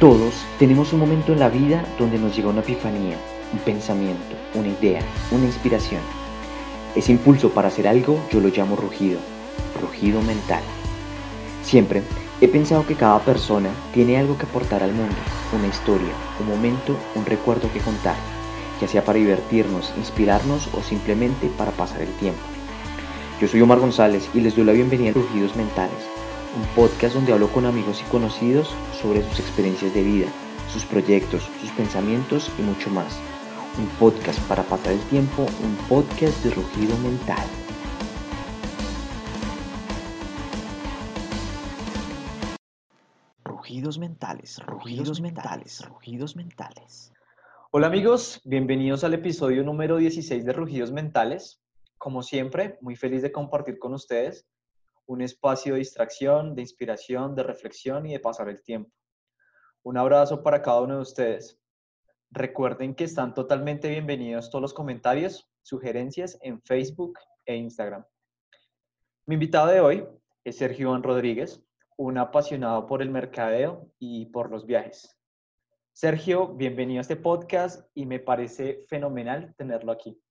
Todos tenemos un momento en la vida donde nos llega una epifanía, un pensamiento, una idea, una inspiración. Ese impulso para hacer algo yo lo llamo rugido, rugido mental. Siempre he pensado que cada persona tiene algo que aportar al mundo, una historia, un momento, un recuerdo que contar, ya sea para divertirnos, inspirarnos o simplemente para pasar el tiempo. Yo soy Omar González y les doy la bienvenida a Rugidos Mentales un podcast donde hablo con amigos y conocidos sobre sus experiencias de vida, sus proyectos, sus pensamientos y mucho más. Un podcast para pasar el tiempo, un podcast de rugido mental. Rugidos mentales, rugidos mentales, rugidos mentales. Hola amigos, bienvenidos al episodio número 16 de Rugidos Mentales. Como siempre, muy feliz de compartir con ustedes un espacio de distracción, de inspiración, de reflexión y de pasar el tiempo. Un abrazo para cada uno de ustedes. Recuerden que están totalmente bienvenidos todos los comentarios, sugerencias en Facebook e Instagram. Mi invitado de hoy es Sergio Iván Rodríguez, un apasionado por el mercadeo y por los viajes. Sergio, bienvenido a este podcast y me parece fenomenal tenerlo aquí.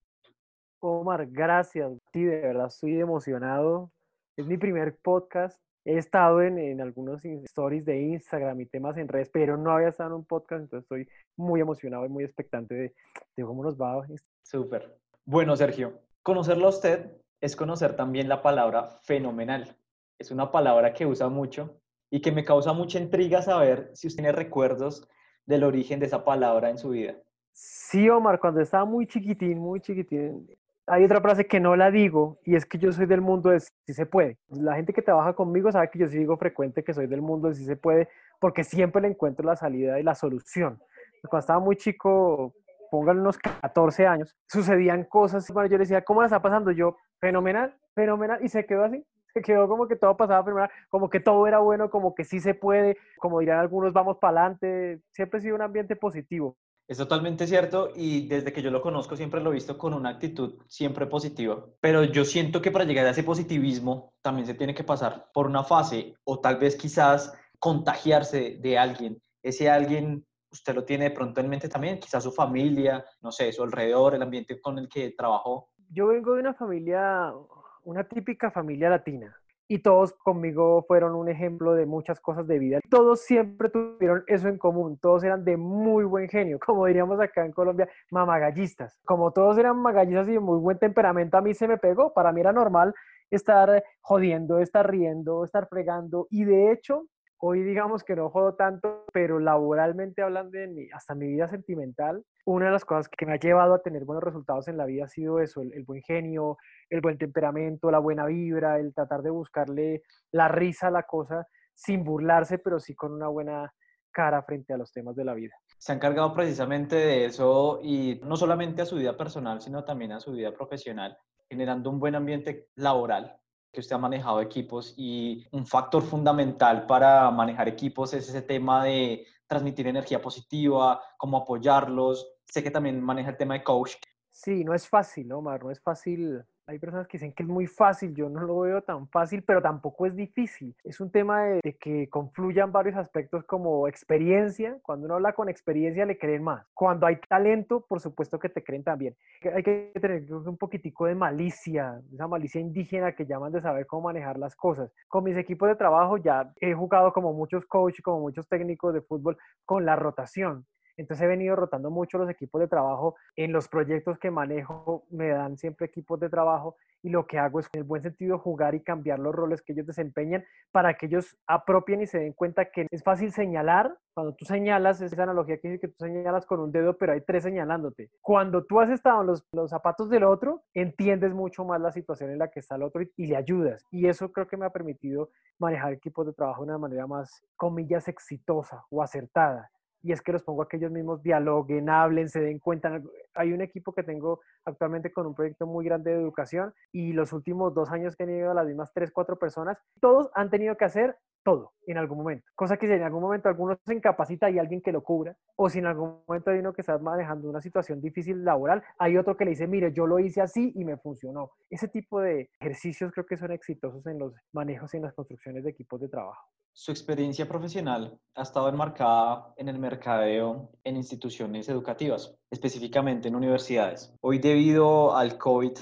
Omar, gracias. Sí, de verdad estoy emocionado es mi primer podcast. He estado en, en, algunos stories de Instagram y temas en redes, pero no había estado en un podcast, entonces estoy muy emocionado y muy expectante de, de cómo nos va. Súper. Bueno, Sergio, conocerlo a usted es conocer también la palabra fenomenal. Es una palabra que usa mucho y que me causa mucha intriga saber si usted tiene recuerdos del origen de esa palabra en su vida. Sí, Omar, cuando estaba muy chiquitín, muy chiquitín, hay otra frase que no la digo y es que yo soy del mundo de si se puede. La gente que trabaja conmigo sabe que yo sí digo frecuente que soy del mundo de si se puede porque siempre le encuentro la salida y la solución. Cuando estaba muy chico, pónganle unos 14 años, sucedían cosas, bueno, yo le decía, ¿cómo la está pasando? Yo, fenomenal, fenomenal, y se quedó así, se quedó como que todo pasaba fenomenal, como que todo era bueno, como que sí se puede, como dirán algunos, vamos para adelante, siempre ha sido un ambiente positivo. Es totalmente cierto y desde que yo lo conozco siempre lo he visto con una actitud siempre positiva. Pero yo siento que para llegar a ese positivismo también se tiene que pasar por una fase o tal vez quizás contagiarse de alguien. Ese alguien usted lo tiene de pronto en mente también, quizás su familia, no sé, su alrededor, el ambiente con el que trabajó. Yo vengo de una familia, una típica familia latina y todos conmigo fueron un ejemplo de muchas cosas de vida. Todos siempre tuvieron eso en común, todos eran de muy buen genio, como diríamos acá en Colombia, mamagallistas. Como todos eran magallistas y de muy buen temperamento, a mí se me pegó, para mí era normal estar jodiendo, estar riendo, estar fregando y de hecho Hoy digamos que no jodo tanto, pero laboralmente hablando, de hasta mi vida sentimental, una de las cosas que me ha llevado a tener buenos resultados en la vida ha sido eso, el, buen genio, el buen temperamento, la buena vibra, el tratar de buscarle la risa a la cosa sin burlarse, pero sí con una buena cara frente a los temas de la vida. Se ha encargado precisamente de eso y no solamente a su vida personal, sino también a su vida profesional, generando un buen ambiente laboral que usted ha manejado equipos y un factor fundamental para manejar equipos es ese tema de transmitir energía positiva, cómo apoyarlos. Sé que también maneja el tema de coach. Sí, no es fácil, Omar, no es fácil hay personas que dicen que es muy fácil, yo no lo veo tan fácil, pero tampoco es difícil. Es un tema de, que confluyan varios aspectos como experiencia. Cuando uno habla con experiencia le creen más. Cuando hay talento, por supuesto que te creen también. Hay que tener un poquitico de malicia, esa malicia indígena que llaman de saber cómo manejar las cosas. Con mis equipos de trabajo ya he jugado como muchos coaches, como muchos técnicos de fútbol con la rotación. Entonces he venido rotando mucho los equipos de trabajo. En los proyectos que manejo me dan siempre equipos de trabajo y lo que hago es en el buen sentido jugar y cambiar los roles que ellos desempeñan para que ellos apropien y se den cuenta que es fácil señalar. Cuando tú señalas, esa analogía que dice que tú señalas con un dedo, pero hay tres señalándote. Cuando tú has estado en los, los zapatos del otro, entiendes mucho más la situación en la que está el otro y, y le ayudas. Y eso creo que me ha permitido manejar equipos de trabajo de una manera más, comillas, exitosa o acertada y es que los pongo a que ellos mismos dialoguen, hablen, se den cuenta. Hay un equipo que tengo actualmente con un proyecto muy grande de educación y los últimos dos años que han ido a las mismas tres, cuatro personas, todos han tenido que hacer todo en algún momento. Cosa que si en algún momento alguno se incapacita y alguien que lo cubra, o si en algún momento hay uno que está manejando una situación difícil laboral, hay otro que le dice, mire, yo lo hice así y me funcionó. Ese tipo de ejercicios creo que son exitosos en los manejos y en las construcciones de equipos de trabajo. Su experiencia profesional ha estado enmarcada en el mercadeo en instituciones educativas, específicamente en universidades. Hoy, debido al COVID,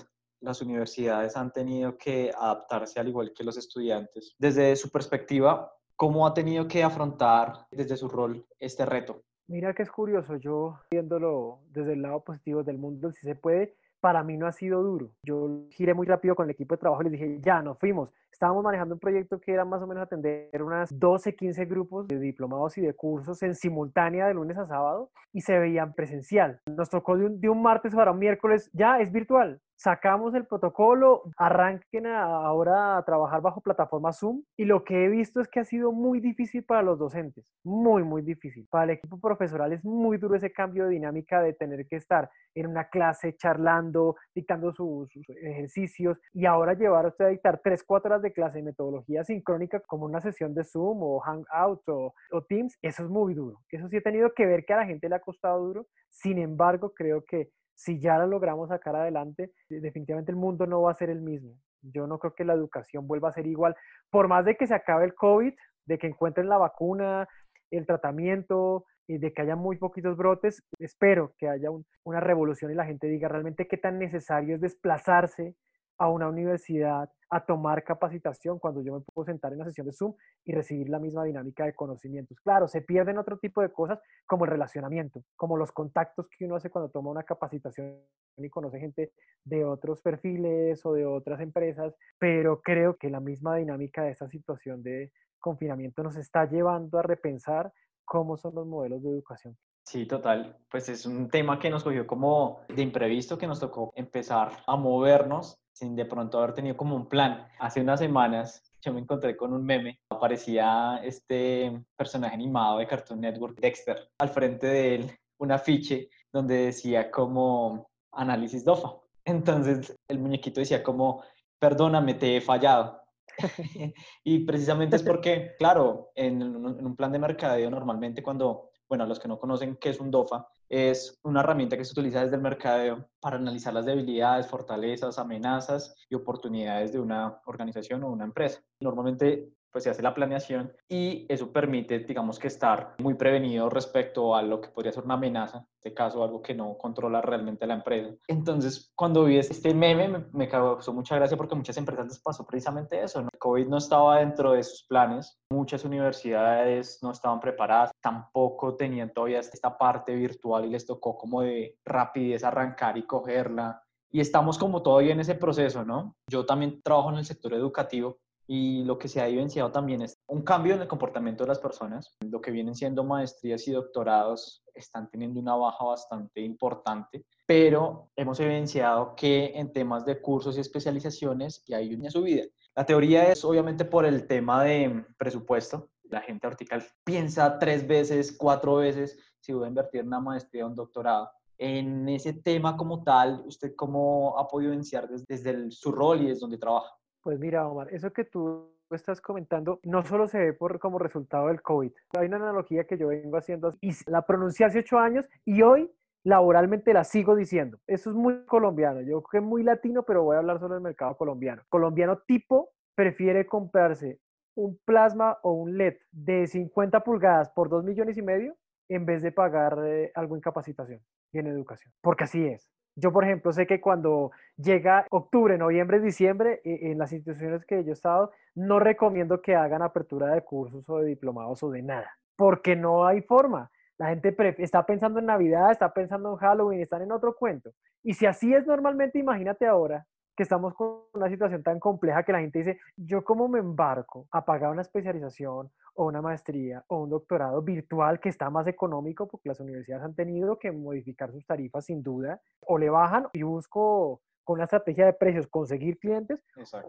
las universidades han tenido que adaptarse al igual que los estudiantes. Desde su perspectiva, ¿cómo ha tenido que afrontar desde su rol este reto? Mira que es curioso, yo viéndolo desde el lado positivo del mundo, si se puede, para mí no ha sido duro. Yo giré muy rápido con el equipo de trabajo y les dije, ya, nos fuimos. Estábamos manejando un proyecto que era más o menos atender unas 12, 15 grupos de diplomados y de cursos en simultánea de lunes a sábado y se veían presencial. Nos tocó de un, de un martes para un miércoles, ya es virtual sacamos el protocolo, arranquen ahora a trabajar bajo plataforma Zoom y lo que he visto es que ha sido muy difícil para los docentes, muy, muy difícil. Para el equipo profesoral es muy duro ese cambio de dinámica de tener que estar en una clase charlando, dictando sus, ejercicios y ahora llevar a usted a dictar tres, cuatro de clase de metodología sincrónica como una sesión de Zoom o Hangout o, o Teams, eso es muy duro. Eso sí he tenido que ver que a la gente le ha costado duro, sin embargo creo que si ya lo logramos sacar adelante, definitivamente el mundo no va a ser el mismo. Yo no creo que la educación vuelva a ser igual. Por más de que se acabe el COVID, de que encuentren la vacuna, el tratamiento, y de que haya muy poquitos brotes, espero que haya una revolución y la gente diga realmente qué tan necesario es desplazarse a una universidad a tomar capacitación cuando yo me puedo sentar en una sesión de Zoom y recibir la misma dinámica de conocimientos. Claro, se pierden otro tipo de cosas como el relacionamiento, como los contactos que uno hace cuando toma una capacitación y conoce gente de otros perfiles o de otras empresas, pero creo que la misma dinámica de esta situación de confinamiento nos está llevando a repensar cómo son los modelos de educación. Sí, total. Pues es un tema que nos cogió como de imprevisto, que nos tocó empezar a movernos sin de pronto haber tenido como un plan. Hace unas semanas yo me encontré con un meme, aparecía este personaje animado de Cartoon Network, Dexter, al frente de él un afiche donde decía como análisis DOFA. Entonces el muñequito decía como, perdóname, te he fallado. y precisamente es porque, claro, en un plan de mercadeo normalmente cuando bueno, los que no conocen qué es un DOFA, es una herramienta que se utiliza desde el mercadeo para analizar las debilidades, fortalezas, amenazas y oportunidades de una organización o una empresa. Normalmente pues se hace la planeación y eso permite, digamos que estar muy prevenido respecto a lo que podría ser una amenaza, en este caso algo que no controla realmente la empresa. Entonces, cuando vi este meme me, causó mucha gracia porque muchas empresas les pasó precisamente eso. El COVID no estaba dentro de sus planes, muchas universidades no estaban preparadas, tampoco tenían todavía esta parte virtual y les tocó como de rapidez arrancar y cogerla. Y estamos como todavía en ese proceso, ¿no? Yo también trabajo en el sector educativo y lo que se ha evidenciado también es un cambio en el comportamiento de las personas. Lo que vienen siendo maestrías y doctorados están teniendo una baja bastante importante, pero hemos evidenciado que en temas de cursos y especializaciones ya hay una subida. La teoría es obviamente por el tema de presupuesto. La gente vertical piensa tres veces, cuatro veces si voy a invertir en una maestría o un doctorado. En ese tema como tal, ¿usted cómo ha podido evidenciar desde, desde su rol y desde donde trabaja? Pues mira, Omar, eso que tú estás comentando no solo se ve por, como resultado del COVID. Hay una analogía que yo vengo haciendo y la pronuncié hace ocho años y hoy laboralmente la sigo diciendo. Eso es muy colombiano. Yo creo que es muy latino, pero voy a hablar solo del mercado colombiano. Colombiano tipo prefiere comprarse un plasma o un LED de 50 pulgadas por 2 millones y medio en vez de pagar eh, algo en capacitación y en educación. Porque así es. Yo, por ejemplo, sé que cuando llega octubre, noviembre, diciembre, e, en las instituciones que yo he estado, no recomiendo que hagan apertura de cursos o de diplomados o de nada, porque no hay forma. La gente está pensando en Navidad, está pensando en Halloween, están en otro cuento. Y si así es normalmente, imagínate ahora que estamos con una situación tan compleja que la gente dice, yo cómo me embarco a pagar una especialización o una maestría o un doctorado virtual que está más económico porque las universidades han tenido que modificar sus tarifas sin duda, o le bajan y busco con una estrategia de precios conseguir clientes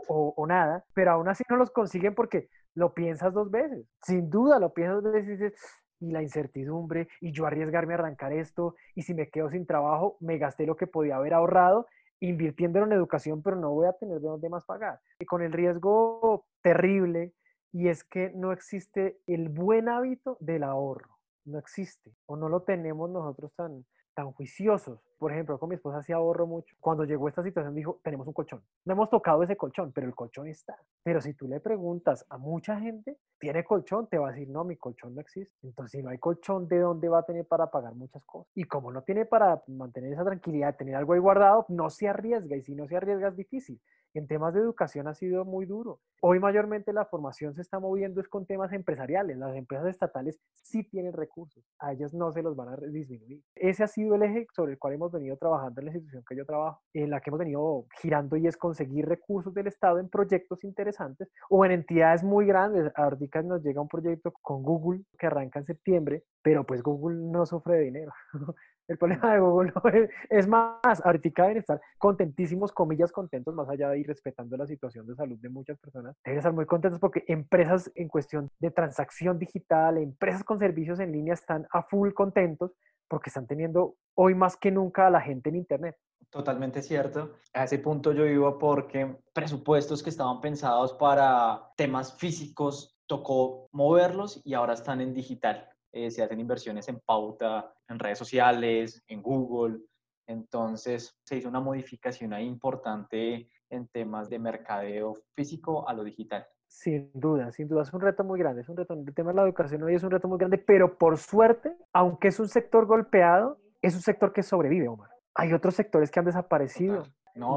o, o, nada, pero aún así no los consiguen porque lo piensas dos veces, sin duda lo piensas dos veces y dices, y la incertidumbre, y yo arriesgarme a arrancar esto, y si me quedo sin trabajo, me gasté lo que podía haber ahorrado invirtiendo en educación, pero no voy a tener de dónde más pagar. Y con el riesgo terrible y es que no existe el buen hábito del ahorro, no existe o no lo tenemos nosotros tan, tan juiciosos. Por ejemplo, con mi esposa sí ahorro mucho. Cuando llegó esta situación dijo, tenemos un colchón. No hemos tocado ese colchón, pero el colchón está. Pero si tú le preguntas a mucha gente, ¿tiene colchón? Te va a decir, no, mi colchón no existe. Entonces, si no hay colchón, ¿de dónde va a tener para pagar muchas cosas? Y como no tiene para mantener esa tranquilidad, tener algo ahí guardado, no se arriesga. Y si no se arriesga es difícil en temas de educación ha sido muy duro. Hoy mayormente la formación se está moviendo es con temas empresariales. Las empresas estatales sí tienen recursos, a ellas no se los van a disminuir. Ese ha sido el eje sobre el cual hemos venido trabajando en la institución que yo trabajo, en la que hemos venido girando y es conseguir recursos del Estado en proyectos interesantes o en entidades muy grandes. Ahorita nos llega un proyecto con Google que arranca en septiembre, pero pues Google no sufre de dinero. El problema de Google es, más, ahorita deben estar contentísimos, comillas contentos, más allá de ir respetando la situación de salud de muchas personas. Deben estar muy contentos porque empresas en cuestión de transacción digital, empresas con servicios en línea están a full contentos porque están teniendo hoy más que nunca a la gente en Internet. Totalmente cierto. A ese punto yo vivo porque presupuestos que estaban pensados para temas físicos tocó moverlos y ahora están en digital. Eh, se hacen inversiones en pauta, en redes sociales, en Google. Entonces se hizo una modificación ahí importante en temas de mercadeo físico a lo digital. Sin duda, sin duda, es un reto muy grande, es un reto, el tema de la educación hoy es un reto muy grande, pero por suerte, aunque es un sector golpeado, es un sector que sobrevive, Omar. Hay otros sectores que han desaparecido,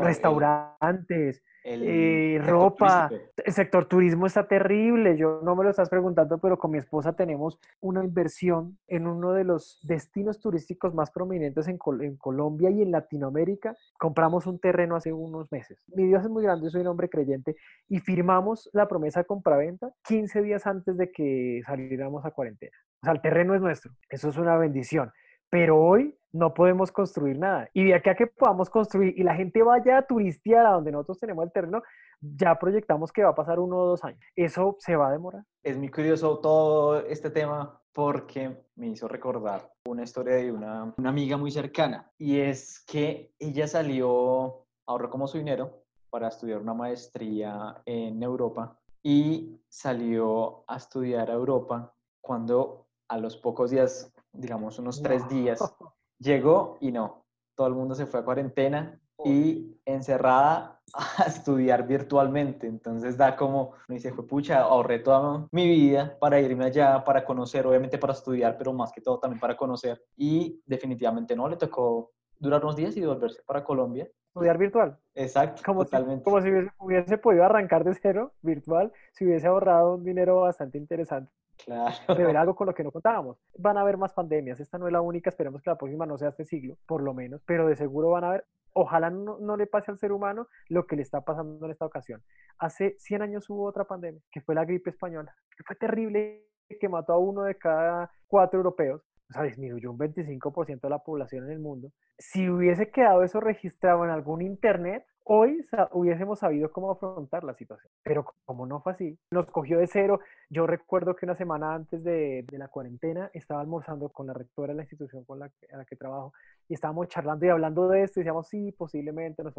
restaurantes, el eh, ropa, el sector turismo está terrible. Yo no me lo estás preguntando, pero con mi esposa tenemos una inversión en uno de los destinos turísticos más prominentes en, en, Colombia y en Latinoamérica. Compramos un terreno hace unos meses. Mi Dios es muy grande, soy un hombre creyente y firmamos la promesa de compraventa 15 días antes de que saliéramos a cuarentena. O sea, el terreno es nuestro. Eso es una bendición. Pero hoy no podemos construir nada. Y de aquí a que podamos construir y la gente vaya a turistear a donde nosotros tenemos el terreno, ya proyectamos que va a pasar uno o dos años. Eso se va a demorar. Es muy curioso todo este tema porque me hizo recordar una historia de una, una amiga muy cercana y es que ella salió, ahorró como su dinero para estudiar una maestría en Europa y salió a estudiar a Europa cuando a los pocos días, digamos unos tres días, Llegó y no, todo el mundo se fue a cuarentena y encerrada a estudiar virtualmente. Entonces da como, me dice, fue pucha, ahorré toda mi vida para irme allá, para conocer, obviamente para estudiar, pero más que todo también para conocer. Y definitivamente no, le tocó durar unos días y volverse para Colombia. Estudiar virtual. Exacto, como totalmente. Si, como si hubiese, podido arrancar de cero virtual, si hubiese ahorrado un dinero bastante interesante. Claro. De ver algo con lo que no contábamos. Van a haber más pandemias. Esta no es la única. Esperemos que la próxima no sea este siglo, por lo menos. Pero de seguro van a haber. Ojalá no, le pase al ser humano lo que le está pasando en esta ocasión. Hace 100 años hubo otra pandemia, que fue la gripe española, que fue terrible, que mató a uno de cada cuatro europeos o sea, disminuyó un 25% de la población en el mundo. Si hubiese quedado eso registrado en algún internet, hoy hubiésemos sabido cómo afrontar la situación. Pero como no fue así, nos cogió de cero. Yo recuerdo que una semana antes de, la cuarentena estaba almorzando con la rectora de la institución con la, a la que trabajo y estábamos charlando y hablando de esto y decíamos, sí, posiblemente nos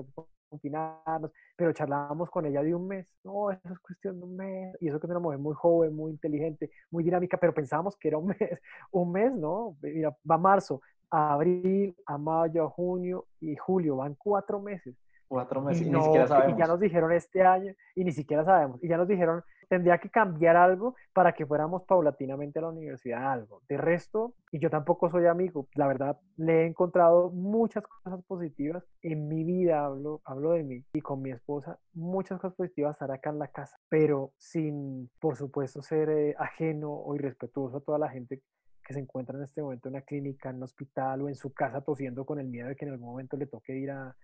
confinarnos, pero charlábamos con ella de un mes. No, eso es cuestión de un mes. Y eso que es una mujer muy joven, muy inteligente, muy dinámica, pero pensábamos que era un mes. Un mes, ¿no? Mira, va marzo, a abril, a mayo, a junio y julio, van cuatro meses. Cuatro meses y, ni siquiera sabemos. Y ya nos dijeron este año y ni siquiera sabemos. Y ya nos dijeron, tendría que cambiar algo para que fuéramos paulatinamente a la universidad, algo. De resto, y yo tampoco soy amigo, la verdad, le he encontrado muchas cosas positivas en mi vida, hablo, hablo de mí y con mi esposa, muchas cosas positivas estar acá en la casa, pero sin, por supuesto, ser eh, ajeno o irrespetuoso a toda la gente que se encuentra en este momento en una clínica, en un hospital o en su casa tosiendo con el miedo de que en algún momento le toque ir a,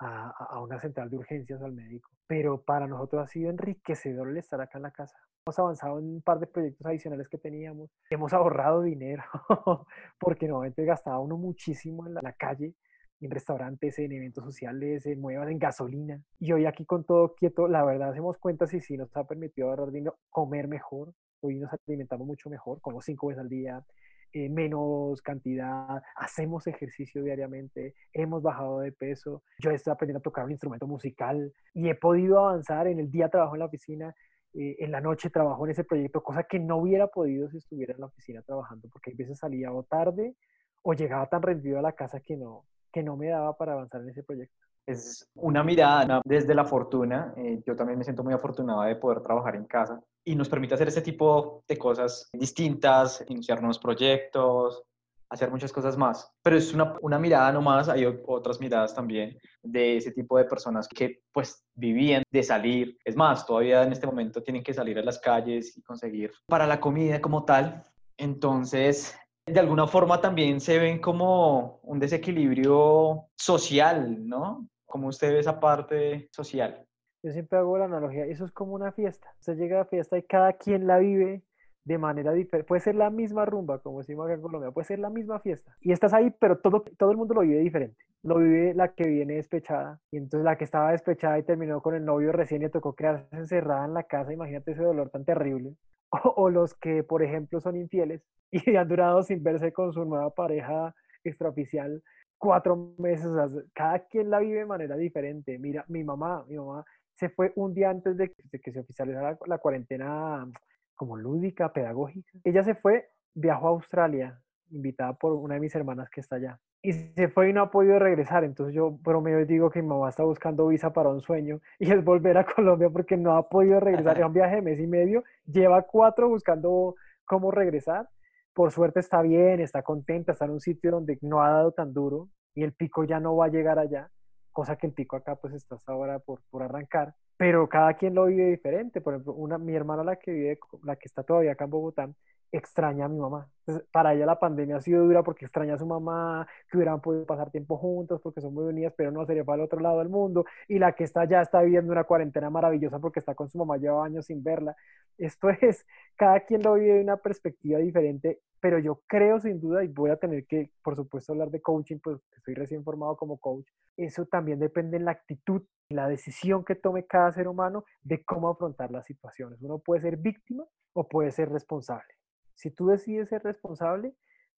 a, una central de urgencias al médico. Pero para nosotros ha sido enriquecedor el estar acá en la casa. Hemos avanzado en un par de proyectos adicionales que teníamos. Hemos ahorrado dinero porque normalmente gastaba uno muchísimo en la, calle en restaurantes, en eventos sociales, en muevas, en gasolina. Y hoy aquí con todo quieto, la verdad hacemos cuentas y sí nos ha permitido ahorrar dinero, comer mejor. Hoy nos alimentamos mucho mejor, como cinco veces al día, eh, menos cantidad, hacemos ejercicio diariamente, hemos bajado de peso, yo estoy aprendiendo a tocar un instrumento musical y he podido avanzar en el día trabajo en la oficina eh, en la noche trabajo en ese proyecto, cosa que no hubiera podido si estuviera en la oficina trabajando, porque a veces salía o tarde o llegaba tan rendido a la casa que no, que no me daba para avanzar en ese proyecto. Es una mirada desde la fortuna. Eh, yo también me siento muy afortunado de poder trabajar en casa y nos permite hacer ese tipo de cosas distintas, iniciar nuevos proyectos, hacer muchas cosas más. Pero es una, una mirada nomás, hay otras miradas también de ese tipo de personas que pues vivían de salir. Es más, todavía en este momento tienen que salir a las calles y conseguir para la comida como tal. Entonces, de alguna forma también se ven como un desequilibrio social, ¿no? Como usted ve esa parte social. Yo siempre hago la analogía, eso es como una fiesta. Usted llega a la fiesta y cada quien la vive de manera diferente. Puede ser la misma rumba, como decimos acá en Colombia, puede ser la misma fiesta. Y estás ahí, pero todo, todo el mundo lo vive diferente. Lo vive la que viene despechada, y entonces la que estaba despechada y terminó con el novio recién le tocó quedarse encerrada en la casa. Imagínate ese dolor tan terrible. O, los que, por ejemplo, son infieles y han durado sin verse con su nueva pareja extraoficial cuatro meses. cada quien la vive de manera diferente. Mira, mi mamá, mi mamá se fue un día antes de, que se oficializara la, cuarentena como lúdica, pedagógica. Ella se fue, viajó a Australia, invitada por una de mis hermanas que está allá. Y se fue y no ha podido regresar. Entonces yo promedio digo que mi mamá está buscando visa para un sueño y es volver a Colombia porque no ha podido regresar. Es un viaje de mes y medio. Lleva cuatro buscando cómo regresar. Por suerte está bien, está contenta, está en un sitio donde no ha dado tan duro y el pico ya no va a llegar allá cosa que el pico acá pues está hasta ahora por, por arrancar, pero cada quien lo vive diferente. Por ejemplo, una, mi hermana, la que vive, la que está todavía acá en Bogotá, extraña a mi mamá. Para ella la pandemia ha sido dura porque extraña a su mamá, que hubieran podido pasar tiempo juntos porque son muy unidas, pero no sería para el otro lado del mundo. Y la que está ya está viviendo una cuarentena maravillosa porque está con su mamá, lleva años sin verla. Esto es, cada quien lo vive de una perspectiva diferente, pero yo creo sin duda, y voy a tener que, por supuesto, hablar de coaching, pues estoy recién formado como coach, eso también depende en la actitud, la decisión que tome cada ser humano de cómo afrontar las situaciones. Uno puede ser víctima o puede ser responsable. Si tú decides ser responsable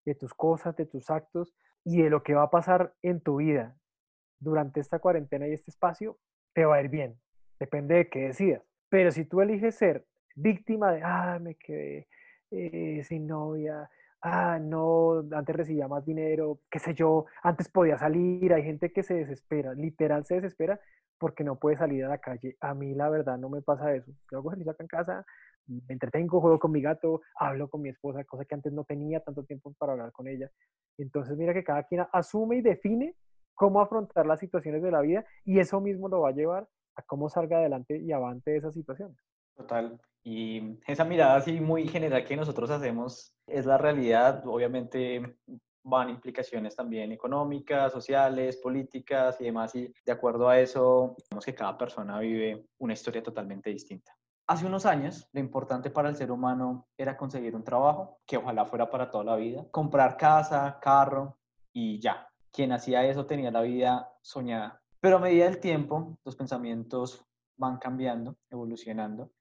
de tus cosas, de tus actos y de lo que va a pasar en tu vida durante esta cuarentena y este espacio, te va a ir bien. Depende de qué decidas. Pero si tú eliges ser víctima de, ah, me quedé eh, sin novia, ah, no, antes recibía más dinero, qué sé yo, antes podía salir, hay gente que se desespera, literal se desespera porque no puede salir a la calle. A mí la verdad no me pasa eso. Yo hago ejercicio acá en casa, me entretengo, juego con mi gato, hablo con mi esposa, cosa que antes no tenía tanto tiempo para hablar con ella. Entonces mira que cada quien asume y define cómo afrontar las situaciones de la vida y eso mismo lo va a llevar a cómo salga adelante y avante de esas situaciones. Total. Y esa mirada así muy general que nosotros hacemos es la realidad. Obviamente van implicaciones también económicas, sociales, políticas y demás. Y de acuerdo a eso, vemos que cada persona vive una historia totalmente distinta. Hace unos años, lo importante para el ser humano era conseguir un trabajo, que ojalá fuera para toda la vida, comprar casa, carro y ya. Quien hacía eso tenía la vida soñada. Pero a medida del tiempo, los pensamientos van cambiando, evolucionando,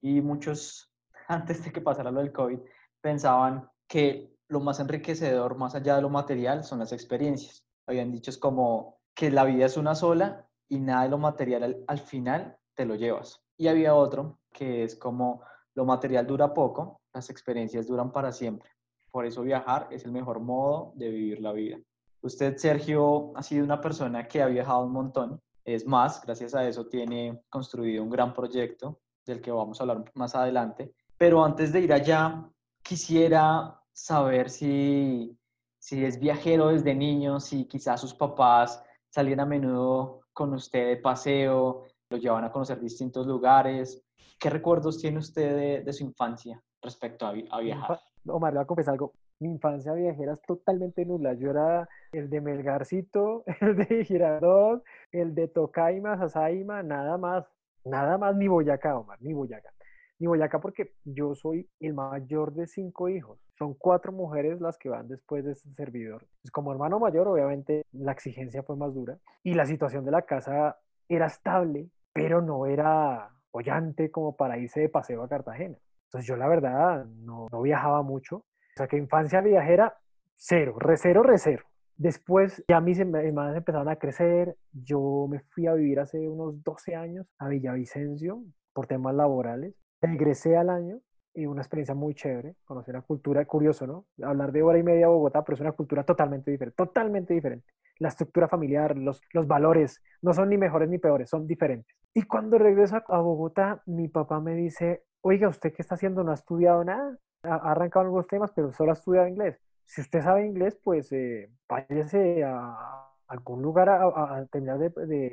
y muchos, antes de que pasara lo del COVID, pensaban que lo más enriquecedor, más allá de lo material, son las experiencias. Habían dicho es como que la vida es una sola y nada de lo material al, final te lo llevas. Y había otro que es como lo material dura poco, las experiencias duran para siempre. Por eso viajar es el mejor modo de vivir la vida. Usted, Sergio, ha sido una persona que ha viajado un montón. Es más, gracias a eso tiene construido un gran proyecto del que vamos a hablar más adelante. Pero antes de ir allá, quisiera saber si, si es viajero desde niño, si quizás sus papás salían a menudo con usted de paseo, lo llevan a conocer distintos lugares. ¿Qué recuerdos tiene usted de, su infancia respecto a, a, viajar? Omar, le voy a confesar algo. Mi infancia viajera es totalmente nula. Yo era el de Melgarcito, el de Girardot, el de Tocaima, Sasaima, nada más. Nada más ni Boyacá, Omar, ni Boyacá. Ni Boyacá porque yo soy el mayor de cinco hijos. Son cuatro mujeres las que van después de este servidor. Pues como hermano mayor, obviamente, la exigencia fue más dura y la situación de la casa era estable, pero no era bollante como para irse de paseo a Cartagena. Entonces yo la verdad no, no viajaba mucho. O sea que infancia viajera, cero, re cero, re cero. Después ya mis hermanas empezaron a crecer, yo me fui a vivir hace unos 12 años a Villavicencio por temas laborales Regresé al año y una experiencia muy chévere, conocer la cultura, curioso, ¿no? Hablar de hora y media a Bogotá, pero es una cultura totalmente diferente, totalmente diferente. La estructura familiar, los, los valores, no son ni mejores ni peores, son diferentes. Y cuando regreso a Bogotá, mi papá me dice, oiga, ¿usted qué está haciendo? No ha estudiado nada, ha arrancado algunos temas, pero solo ha estudiado inglés. Si usted sabe inglés, pues eh, váyase a algún lugar a, terminar de,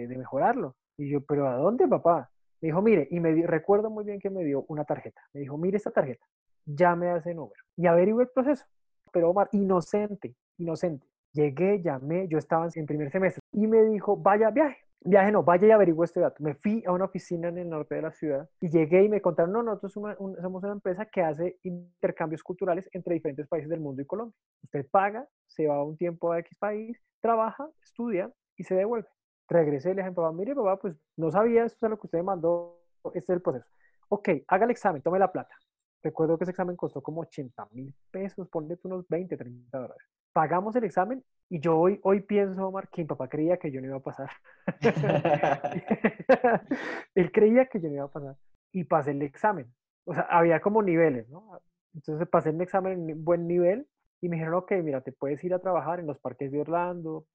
de, mejorarlo. Y yo, ¿pero a dónde, papá? Me dijo, mire, y me recuerdo muy bien que me dio una tarjeta. Me dijo, mire esta tarjeta, llame a ese número y averigüe el proceso. Pero Omar, inocente, inocente. Llegué, llamé, yo estaba en primer semestre y me dijo, vaya, viaje. Viaje no, vaya y averigüe este dato. Me fui a una oficina en el norte de la ciudad y llegué y me contaron, no, nosotros somos una empresa que hace intercambios culturales entre diferentes países del mundo y Colombia. Usted paga, se va un tiempo a X país, trabaja, estudia y se devuelve. Regresé y le dije, papá, mire, papá, pues no sabía, esto es lo que usted me mandó, este es el proceso. Ok, haga el examen, tome la plata. Recuerdo que ese examen costó como 80 mil pesos, ponle unos 20, 30 dólares. Pagamos el examen y yo hoy, hoy pienso, Omar, que mi papá creía que yo no iba a pasar. Él creía que yo no iba a pasar. Y pasé el examen. O sea, había como niveles, ¿no? Entonces pasé el examen en buen nivel y me dijeron, ok, mira, te puedes ir a trabajar en los parques de Orlando,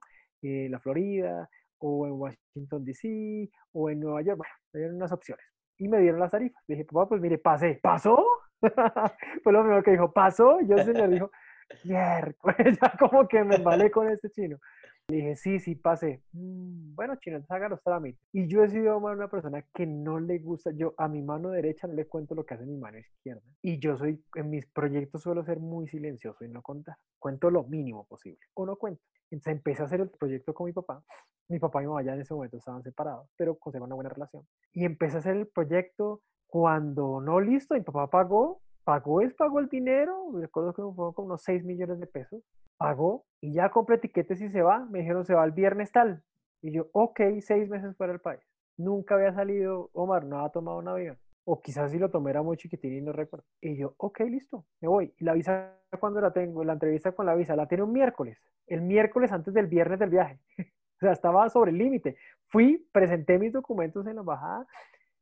eh, la Florida, o en Washington, D.C., o en Nueva York. Bueno, dieron unas opciones. Y me dieron las tarifas. Le dije, papá, pues mire, pasé. ¿Pasó? Fue lo primero que dijo, ¿pasó? Yo se le dijo, miércoles, ya como que me embalé con este chino. Le dije, sí, sí, pasé. Mm, bueno, chino, entonces haga los trámites. Y yo he sido una persona que no le gusta, yo a mi mano derecha no le cuento lo que hace mi mano izquierda. Y yo soy, en mis proyectos suelo ser muy silencioso y no contar. Cuento lo mínimo posible. O no cuento. Entonces empecé a hacer el proyecto con mi papá. Mi papá y mi mamá ya en ese momento estaban separados, pero conservan una buena relación. Y empecé a hacer el proyecto cuando no listo, mi papá pagó, pagó es pagó el dinero, recuerdo que fue como unos 6 millones de pesos pagó y ya compré etiquetes y se va. Me dijeron, se va el viernes tal. Y yo, ok, seis meses fuera del país. Nunca había salido, Omar, no ha tomado un avión. O quizás si lo tomé era muy chiquitín y no recuerdo. Y yo, ok, listo, me voy. Y la visa, cuando la tengo? La entrevista con la visa, la tiene un miércoles. El miércoles antes del viernes del viaje. o sea, estaba sobre el límite. Fui, presenté mis documentos en la embajada.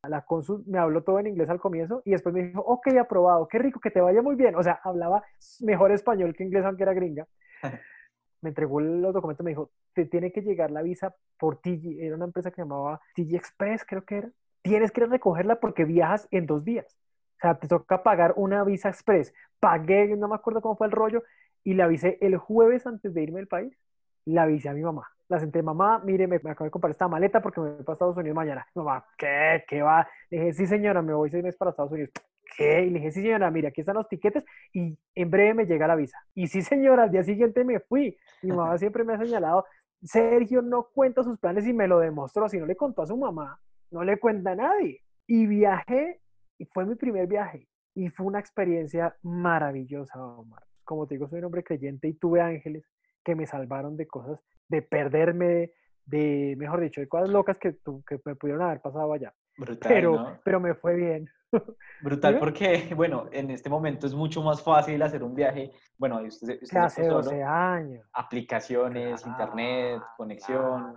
La cónsul me habló todo en inglés al comienzo y después me dijo, ok, aprobado, qué rico, que te vaya muy bien. O sea, hablaba mejor español que inglés, aunque era gringa. me entregó los documentos, me dijo, te tiene que llegar la visa por TG, era una empresa que llamaba TG Express, creo que era. Tienes que recogerla porque viajas en dos días. O sea, te toca pagar una visa express. Pagué, no me acuerdo cómo fue el rollo, y la avisé el jueves antes de irme del país. La avisé a mi mamá. La senté, mamá, mire, me, acabo de comprar esta maleta porque me voy para Estados Unidos mañana. Mamá, ¿qué? ¿Qué va? Le dije, sí, señora, me voy seis meses para Estados Unidos. ¿qué? Y le dije, sí, señora, mira, aquí están los tiquetes y en breve me llega la visa. Y sí, señora, al día siguiente me fui. Mi mamá siempre me ha señalado, Sergio no cuenta sus planes y me lo demostró. Si no le contó a su mamá, no le cuenta a nadie. Y viajé, y fue mi primer viaje. Y fue una experiencia maravillosa, Omar. Como te digo, soy un hombre creyente y tuve ángeles que me salvaron de cosas, de perderme, de, mejor dicho, de cosas locas que, que me pudieron haber pasado allá. pero, pero me fue bien. Brutal porque, bueno, en este momento es mucho más fácil hacer un viaje. Bueno, usted, usted hace 12 años. Aplicaciones, internet, conexión,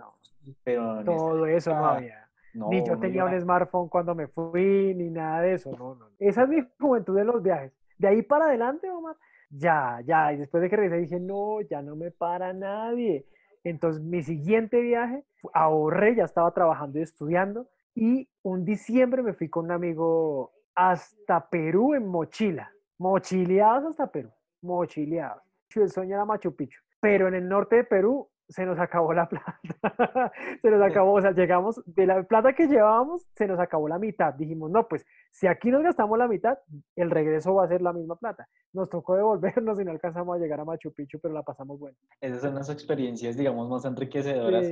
pero... Todo eso no había. Ni yo tenía un smartphone cuando me fui, ni nada de eso. No, no. Esa es mi juventud de los viajes. De ahí para adelante, Omar, ya, ya. Y después de que regresé dije, no, ya no me para nadie. Entonces, mi siguiente viaje, ahorré, ya estaba trabajando y estudiando y un diciembre me fui con un amigo hasta Perú en mochila. Mochileados hasta Perú. Mochileados. El sueño era Machu Picchu. Pero en el norte de Perú se nos acabó la plata. se nos acabó, o sea, llegamos, de la plata que llevábamos, se nos acabó la mitad. Dijimos, no, pues si aquí nos gastamos la mitad, el regreso va a ser la misma plata. Nos tocó devolvernos y no alcanzamos a llegar a Machu Picchu, pero la pasamos bueno. Esas son las experiencias, digamos, más enriquecedoras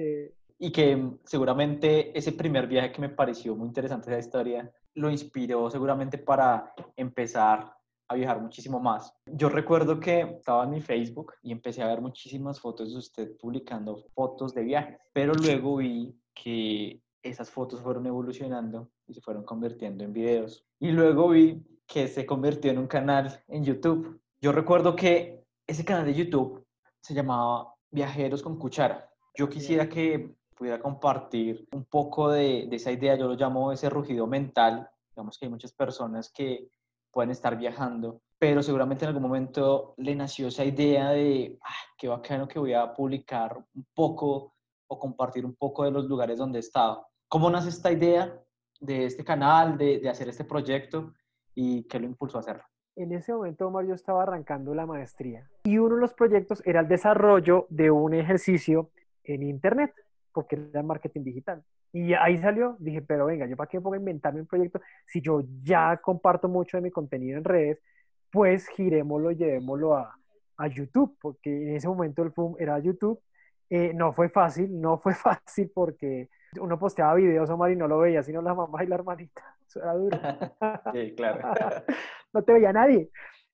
y que seguramente ese primer viaje que me pareció muy interesante esa historia lo inspiró seguramente para empezar a viajar muchísimo más. Yo recuerdo que estaba en mi Facebook y empecé a ver muchísimas fotos de usted publicando fotos de viajes, pero luego vi que esas fotos fueron evolucionando y se fueron convirtiendo en videos. Y luego vi que se convirtió en un canal en YouTube. Yo recuerdo que ese canal de YouTube se llamaba Viajeros con Cuchara. Yo quisiera que pudiera compartir un poco de, esa idea, yo lo llamo ese rugido mental Digamos que hay muchas personas que pueden estar viajando, pero seguramente en algún momento le nació esa idea de, ah, qué bacano que voy a publicar un poco o compartir un poco de los lugares donde he estado. ¿Cómo nace esta idea de este canal, de, de hacer este proyecto y qué lo impulsó a hacerlo? En ese momento, Omar, yo estaba arrancando la maestría y uno de los proyectos era el desarrollo de un ejercicio en Internet, porque era marketing digital. Y ahí salió, dije, pero venga, ¿yo para qué puedo inventarme un proyecto si yo ya comparto mucho de mi contenido en redes? Pues girémoslo, llevémoslo a, a YouTube, porque en ese momento el boom era YouTube. Eh, no fue fácil, no fue fácil porque uno posteaba videos, Omar, y no lo veía, sino la mamá y la hermanita. Eso era duro. sí, claro. no te veía nadie.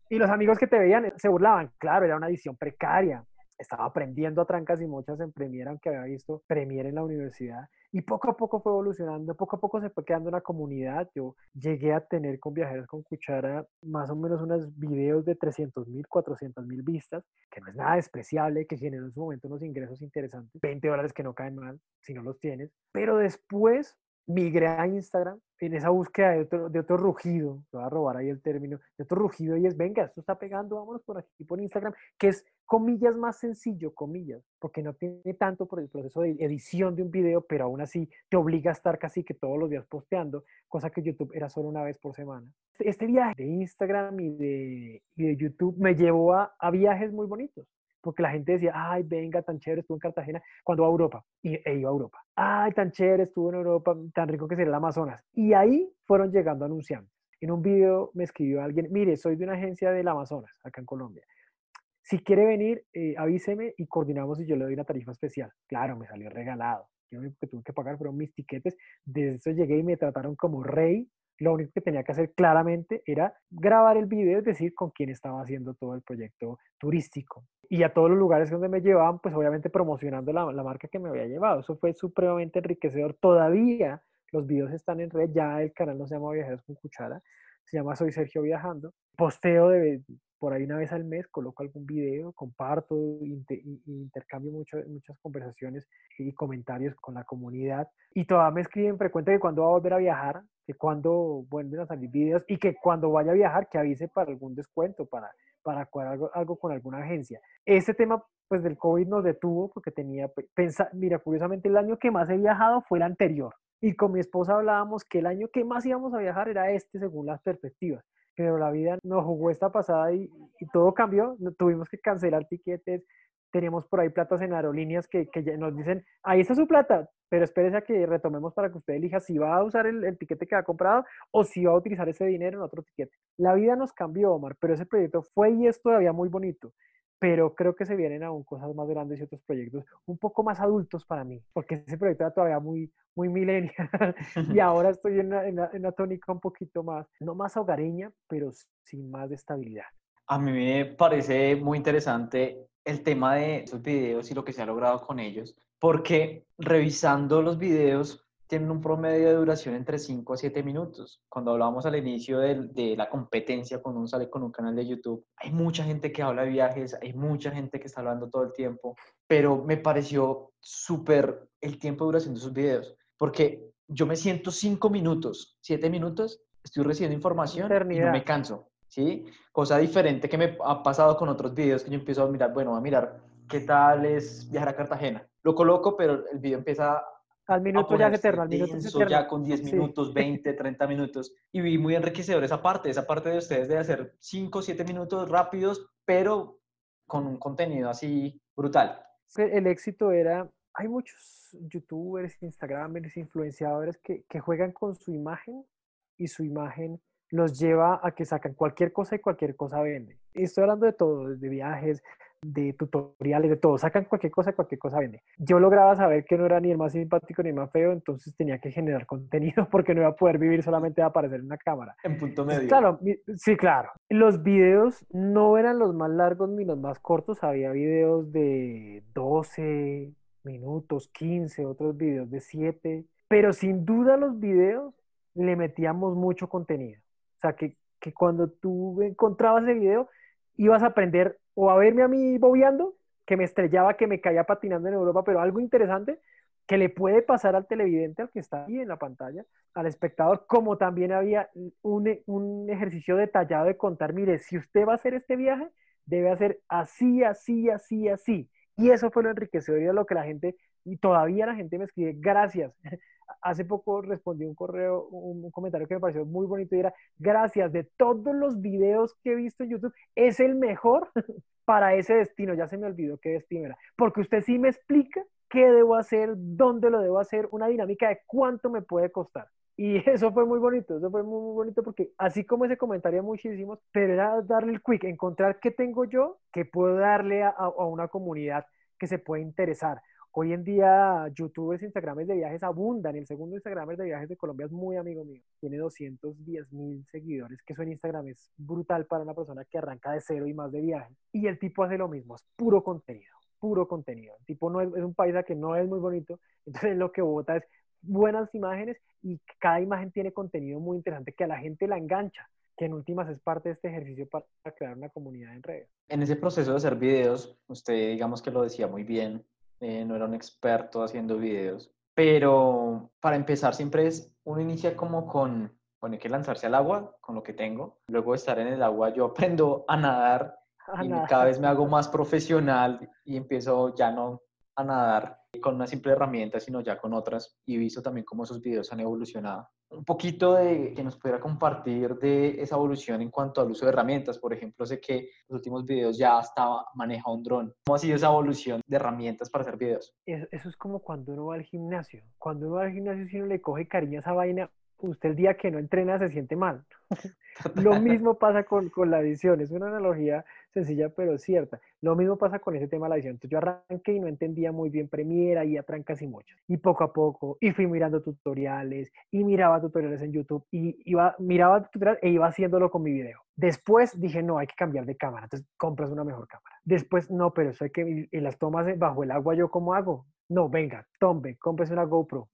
Y los amigos que te veían se burlaban. Claro, era una edición precaria estaba aprendiendo a trancas y muchas en Premiere, aunque había visto Premiere en la universidad. Y poco a poco fue evolucionando, poco a poco se fue quedando una comunidad. Yo llegué a tener con Viajeros con Cuchara más o menos unos videos de 300 mil, 400 mil vistas, que no es nada despreciable, que generó en su momento unos ingresos interesantes. 20 dólares que no caen mal si no los tienes. Pero después migré a Instagram en esa búsqueda de otro, de otro rugido, voy a robar ahí el término, de otro rugido y es, venga, esto está pegando, vámonos por aquí, por Instagram, que es comillas más sencillo, comillas, porque no tiene tanto por el proceso de edición de un video, pero aún así te obliga a estar casi que todos los días posteando, cosa que YouTube era solo una vez por semana. Este viaje de Instagram y de, y de YouTube me llevó a, a viajes muy bonitos porque la gente decía, ay, venga, tan chévere, estuvo en Cartagena, cuando a Europa, y, e iba a Europa. Ay, tan chévere, estuvo en Europa, tan rico que sería el Amazonas. Y ahí fueron llegando anunciantes. En un video me escribió alguien, mire, soy de una agencia del Amazonas, acá en Colombia. Si quiere venir, eh, avíseme y coordinamos y yo le doy una tarifa especial. Claro, me salió regalado. Yo lo único que tuve que pagar fueron mis tiquetes. Desde eso llegué y me trataron como rey lo único que tenía que hacer claramente era grabar el video, es decir, con quién estaba haciendo todo el proyecto turístico. Y a todos los lugares donde me llevaban, pues obviamente promocionando la, la marca que me había llevado. Eso fue supremamente enriquecedor. Todavía los videos están en red, ya el canal no se llama Viajeros con Cuchara, se llama Soy Sergio Viajando. Posteo de, por ahí una vez al mes, coloco algún video, comparto, intercambio muchas conversaciones y comentarios con la comunidad. Y todavía me escriben frecuente que cuando va a volver a viajar, que cuando vuelven a salir videos y que cuando vaya a viajar, que avise para algún descuento, para, para algo, algo con alguna agencia. Este tema pues del COVID nos detuvo porque tenía, pensa, mira, curiosamente el año que más he viajado fue el anterior. Y con mi esposa hablábamos que el año que más íbamos a viajar era este según las perspectivas pero la vida nos jugó esta pasada y, todo cambió. Tuvimos que cancelar tiquetes, tenemos por ahí platas en aerolíneas que, que nos dicen, ahí está su plata, pero espérese a que retomemos para que usted elija si va a usar el, el, que ha comprado o si va a utilizar ese dinero en otro tiquete. La vida nos cambió, Omar, pero ese proyecto fue y es todavía muy bonito pero creo que se vienen aún cosas más grandes y otros proyectos un poco más adultos para mí, porque ese proyecto era todavía muy, muy millennial y ahora estoy en una, en, una, tónica un poquito más, no más hogareña, pero sin más de estabilidad. A mí me parece muy interesante el tema de esos videos y lo que se ha logrado con ellos, porque revisando los videos tienen un promedio de duración entre 5 a 7 minutos. Cuando hablábamos al inicio de, de, la competencia, cuando uno sale con un canal de YouTube, hay mucha gente que habla de viajes, hay mucha gente que está hablando todo el tiempo, pero me pareció súper el tiempo de duración de sus videos, porque yo me siento 5 minutos, 7 minutos, estoy recibiendo información y no me canso, ¿sí? Cosa diferente que me ha pasado con otros videos que yo empiezo a mirar, bueno, a mirar qué tal es viajar a Cartagena. Lo coloco, pero el video empieza al minuto ya es eterno, al minuto es ya con 10 minutos, 20, 30 minutos. Y vi muy enriquecedor esa parte, esa parte de ustedes de hacer 5, 7 minutos rápidos, pero con un contenido así brutal. El éxito era, hay muchos youtubers, instagramers, influenciadores que, que juegan con su imagen y su imagen los lleva a que sacan cualquier cosa y cualquier cosa vende. Estoy hablando de todo, de viajes, de tutoriales, de todo. Sacan cualquier cosa, cualquier cosa vende. Yo lograba saber que no era ni el más simpático ni el más feo, entonces tenía que generar contenido porque no iba a poder vivir solamente de aparecer en una cámara. En punto medio. Claro, sí, claro. Los videos no eran los más largos ni los más cortos. Había videos de 12 minutos, 15, otros videos de 7. Pero sin duda los videos le metíamos mucho contenido. O sea, que, que cuando tú encontrabas el video, ibas a aprender o a verme a mí bobeando, que me estrellaba, que me caía patinando en Europa, pero algo interesante, que le puede pasar al televidente, al que está ahí en la pantalla, al espectador, como también había un, un ejercicio detallado de contar, mire, si usted va a hacer este viaje, debe hacer así, así, así, así. Y eso fue lo enriquecedor y lo que la gente, y todavía la gente me escribe, gracias. Hace poco respondí un correo, un, comentario que me pareció muy bonito y era, gracias, de todos los videos que he visto en YouTube, es el mejor para ese destino. Ya se me olvidó qué destino era. Porque usted sí me explica qué debo hacer, dónde lo debo hacer, una dinámica de cuánto me puede costar. Y eso fue muy bonito, eso fue muy, bonito porque así como ese comentario muchísimos, pero era darle el quick, encontrar qué tengo yo que puedo darle a, a una comunidad que se puede interesar. Hoy en día, youtubers, instagramers de viajes abundan. El segundo instagramer de viajes de Colombia es muy amigo mío. Tiene 210 mil seguidores, que eso en Instagram es brutal para una persona que arranca de cero y más de viaje. Y el tipo hace lo mismo, es puro contenido, puro contenido. El tipo no es, es un país que no es muy bonito, entonces lo que vota es buenas imágenes y cada imagen tiene contenido muy interesante que a la gente la engancha que en últimas es parte de este ejercicio para crear una comunidad en redes. En ese proceso de hacer videos, usted digamos que lo decía muy bien, eh, no era un experto haciendo videos, pero para empezar siempre es, uno inicia como con, bueno, hay que lanzarse al agua con lo que tengo, luego de estar en el agua yo aprendo a nadar y cada vez me hago más profesional y empiezo ya no a nadar con una simple herramienta, sino ya con otras. Y he visto también cómo esos videos han evolucionado. Un poquito de que nos pudiera compartir de esa evolución en cuanto al uso de herramientas. Por ejemplo, sé que en los últimos videos ya estaba maneja un dron. ¿Cómo ha sido esa evolución de herramientas para hacer videos? Eso es como cuando uno va al gimnasio. Cuando uno va al gimnasio, si uno le coge cariño a vaina, usted el día que no entrena se siente mal. Lo mismo pasa con, con, la edición, es una analogía sencilla pero cierta. Lo mismo pasa con ese tema de la edición. Entonces yo arranqué y no entendía muy bien Premiere y atrancas y muchos. Y poco a poco, y fui mirando tutoriales, y miraba tutoriales en YouTube, y iba, miraba tutoriales e iba haciéndolo con mi video. Después dije, no, hay que cambiar de cámara, entonces compras una mejor cámara. Después, no, pero eso hay que, en las tomas bajo el agua, ¿yo cómo hago? No, venga, tombe, compres una GoPro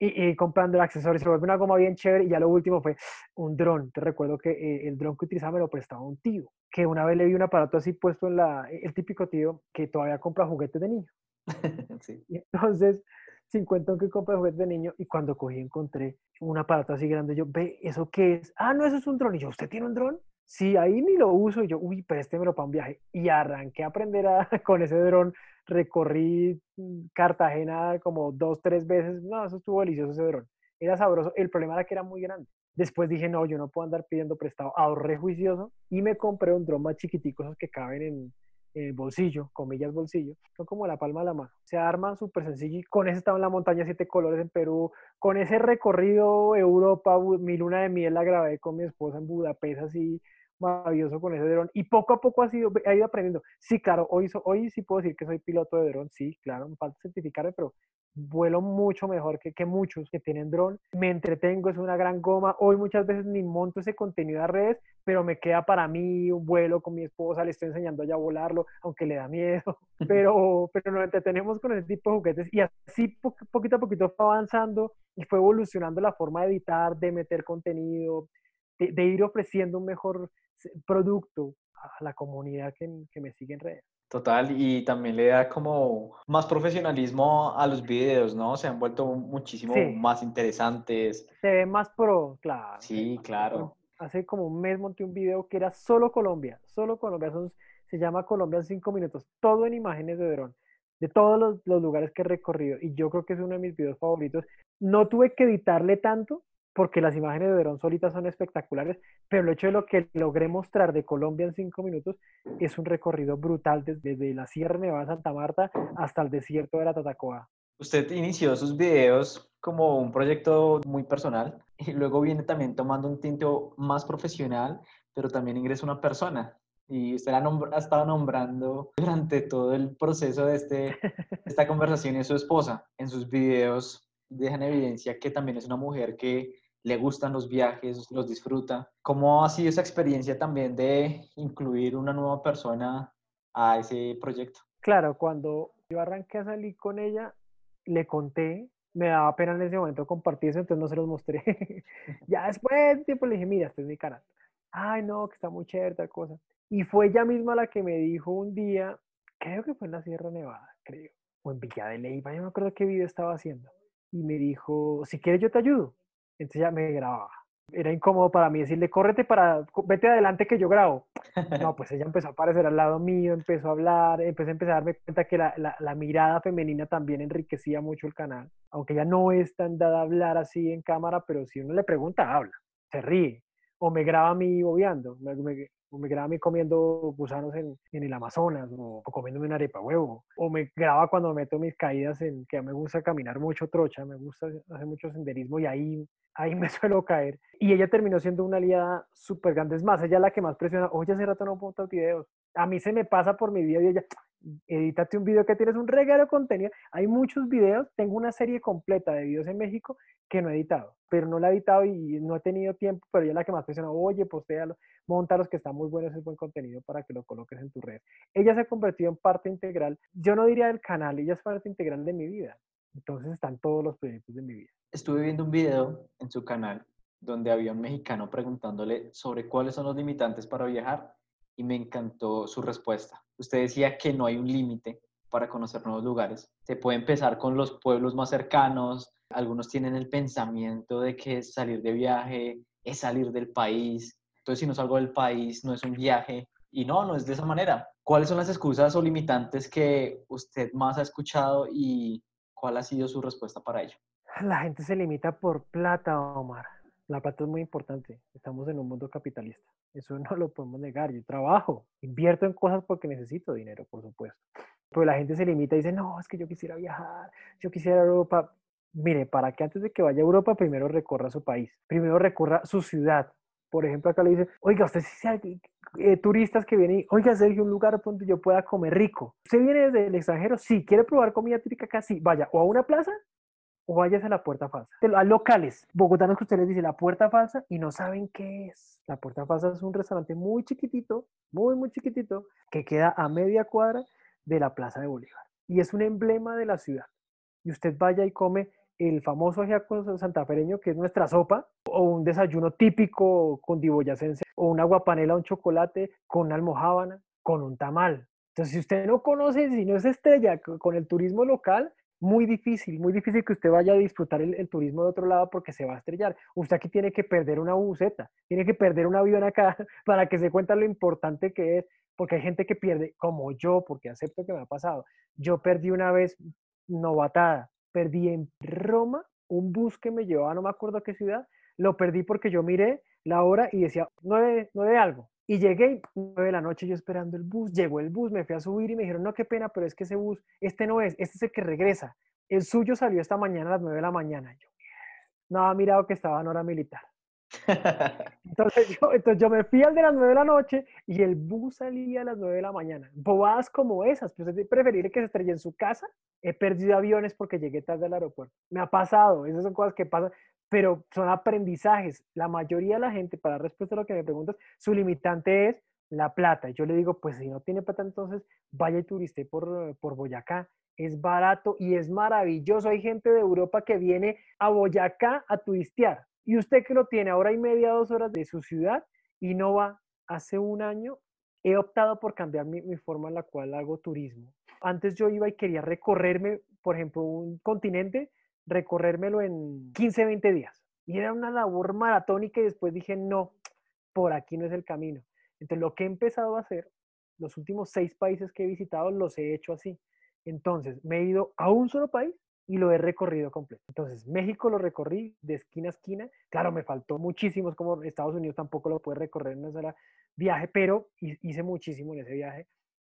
y, comprando el accesorio, se vuelve una goma bien chévere y ya lo último fue un dron. Te recuerdo que eh, el dron que utilizaba me lo prestaba un tío, que una vez le vi un aparato así puesto en la, el típico tío que todavía compra juguetes de niño. sí. Y entonces, 50 que compra juguetes de niño y cuando cogí encontré un aparato así grande, yo, ve, ¿eso qué es? Ah, no, eso es un dron. Y yo, ¿usted tiene un dron? Sí, ahí ni lo uso. Y yo, uy, préstemelo para un viaje. Y arranqué a aprender a, con ese dron recorrí mm, Cartagena como dos, tres veces. No, eso estuvo delicioso ese dron. Era sabroso. El problema era que era muy grande. Después dije, no, yo no puedo andar pidiendo prestado. Ahorré juicioso y me compré un dron más chiquitico, esos que caben en, el bolsillo, comillas bolsillo. Son como la palma de la mano. Se arman súper sencillo y con ese estaba en la montaña siete colores en Perú. Con ese recorrido Europa, mi luna de miel la grabé con mi esposa en Budapest así maravilloso con ese dron y poco a poco ha, sido, ha ido aprendiendo. Sí, claro, hoy, hoy sí puedo decir que soy piloto de dron, sí, claro, me falta certificarme, pero vuelo mucho mejor que, que muchos que tienen dron. Me entretengo, es una gran goma. Hoy muchas veces ni monto ese contenido a redes, pero me queda para mí un vuelo con mi esposa, le estoy enseñando ya a volarlo, aunque le da miedo, pero, pero nos entretenemos con ese tipo de juguetes y así poquito a poquito fue avanzando y fue evolucionando la forma de editar, de meter contenido, de, de ir ofreciendo un mejor producto a la comunidad que, que me sigue en redes. Total, y también le da como más profesionalismo a los videos, ¿no? Se han vuelto muchísimo más interesantes. Se ve más pro, claro. Sí, claro. Hace como un mes monté un video que era solo Colombia, solo Colombia, se llama Colombia en cinco minutos, todo en imágenes de dron, de todos los, los lugares que he recorrido, y yo creo que es uno de mis videos favoritos. No tuve que editarle tanto, porque las imágenes de Verón solitas son espectaculares, pero el hecho de lo que logré mostrar de Colombia en cinco minutos es un recorrido brutal desde, la Sierra Nevada de Santa Marta hasta el desierto de la Tatacoa. Usted inició sus videos como un proyecto muy personal y luego viene también tomando un tinte más profesional, pero también ingresa una persona. Y usted ha, ha estado nombrando durante todo el proceso de este, esta conversación y su esposa. En sus videos dejan evidencia que también es una mujer que le gustan los viajes, los disfruta. ¿Cómo ha sido esa experiencia también de incluir una nueva persona a ese proyecto? Claro, cuando yo arranqué a salir con ella, le conté, me daba pena en ese momento compartir eso, entonces no se los mostré. ya después tiempo le dije, mira, este es mi carácter. Ay, no, que está muy chévere, tal cosa. Y fue ella misma la que me dijo un día, creo que fue en la Sierra Nevada, creo. o en Villa de Leyva, yo me acuerdo qué video estaba haciendo. Y me dijo, si quieres yo te ayudo. Entonces ya me grababa. Era incómodo para mí decirle, córrete para, vete adelante que yo grabo. No, pues ella empezó a aparecer al lado mío, empezó a hablar, empecé a empezar a darme cuenta que la, la, mirada femenina también enriquecía mucho el canal. Aunque ella no es tan dada a hablar así en cámara, pero si uno le pregunta, habla, se ríe. O me graba a mí bobeando, me, me, o me graba a mí comiendo gusanos en, en el Amazonas, o, comiéndome una arepa huevo, o me graba cuando meto mis caídas en que me gusta caminar mucho trocha, me gusta hacer mucho senderismo y ahí, ahí me suelo caer. Y ella terminó siendo una aliada súper grande, es más, ella es la que más presiona, oye, hace rato no pongo videos, a mí se me pasa por mi vida y edítate un video que tienes un regalo de contenido. Hay muchos videos, tengo una serie completa de videos en México que no he editado, pero no la he editado y no he tenido tiempo, pero ella es la que más presiona, oye, postéalo, montalos que está muy bueno, es buen contenido para que lo coloques en tu red. Ella se ha convertido en parte integral, yo no diría del canal, ella es parte integral de mi vida. Entonces están todos los proyectos de mi vida. Estuve viendo un video en su canal donde había un mexicano preguntándole sobre cuáles son los limitantes para viajar y me encantó su respuesta. Usted decía que no hay un límite para conocer nuevos lugares. Se puede empezar con los pueblos más cercanos. Algunos tienen el pensamiento de que salir de viaje es salir del país. Entonces, si no salgo del país, no es un viaje. Y no, no es de esa manera. ¿Cuáles son las excusas o limitantes que usted más ha escuchado y cuál ha sido su respuesta para ello? La gente se limita por plata, Omar. La plata es muy importante. Estamos en un mundo capitalista. Eso no lo podemos negar. Yo trabajo, invierto en cosas porque necesito dinero, por supuesto. Pero la gente se limita y dice, no, es que yo quisiera viajar, yo quisiera Europa. Mire, para que antes de que vaya a Europa, primero recorra su país, primero recorra su ciudad. Por ejemplo, acá le dice, oiga, usted sí sabe, eh, turistas que vienen, oiga, Sergio, un lugar donde yo pueda comer rico. ¿Usted viene desde el extranjero? Sí. ¿Quiere probar comida típica acá? Sí. Vaya, o a una plaza o vayas a la puerta falsa. A locales, bogotanos que ustedes dicen la puerta falsa y no saben qué es. La puerta falsa es un restaurante muy chiquitito, muy, muy chiquitito, que queda a media cuadra de la Plaza de Bolívar. Y es un emblema de la ciudad. Y usted vaya y come el famoso ajiaco santafereño, que es nuestra sopa, o un desayuno típico con diboyacense, o una guapanela, un chocolate con una almohábana, con un tamal. Entonces, si usted no conoce, si no es estrella con el turismo local, muy difícil, muy difícil que usted vaya a disfrutar el, turismo de otro lado porque se va a estrellar. Usted aquí tiene que perder una buceta, tiene que perder un avión acá para que se cuenta lo importante que es, porque hay gente que pierde, como yo, porque acepto que me ha pasado. Yo perdí una vez novatada, perdí en Roma un bus que me llevaba, no me acuerdo a qué ciudad, lo perdí porque yo miré la hora y decía nueve, nueve algo. Y llegué, nueve de la noche, yo esperando el bus, llegó el bus, me fui a subir y me dijeron, no, qué pena, pero es que ese bus, este no es, este es el que regresa. El suyo salió esta mañana a las nueve de la mañana. Yo, no había mirado que estaba en hora militar. Entonces yo, entonces yo me fui al de las nueve de la noche y el bus salía a las nueve de la mañana. Bobadas como esas, pues es preferible que se estrelle en su casa. He perdido aviones porque llegué tarde al aeropuerto. Me ha pasado, esas son cosas que pasan pero son aprendizajes. La mayoría de la gente, para respuesta a lo que me preguntas, su limitante es la plata. Yo le digo, pues si no tiene plata, entonces vaya y turiste por, por Boyacá. Es barato y es maravilloso. Hay gente de Europa que viene a Boyacá a turistear. Y usted que lo tiene a hora y media, dos horas de su ciudad y no va. Hace un año he optado por cambiar mi, mi forma en la cual hago turismo. Antes yo iba y quería recorrerme, por ejemplo, un continente recorrérmelo en 15, 20 días. Y era una labor maratónica y después dije, no, por aquí no es el camino. Entonces, lo que he empezado a hacer, los últimos seis países que he visitado, los he hecho así. Entonces, me he ido a un solo país y lo he recorrido completo. Entonces, México lo recorrí de esquina a esquina. Claro, me faltó muchísimos, como Estados Unidos tampoco lo puede recorrer en una viaje, pero hice muchísimo en ese viaje.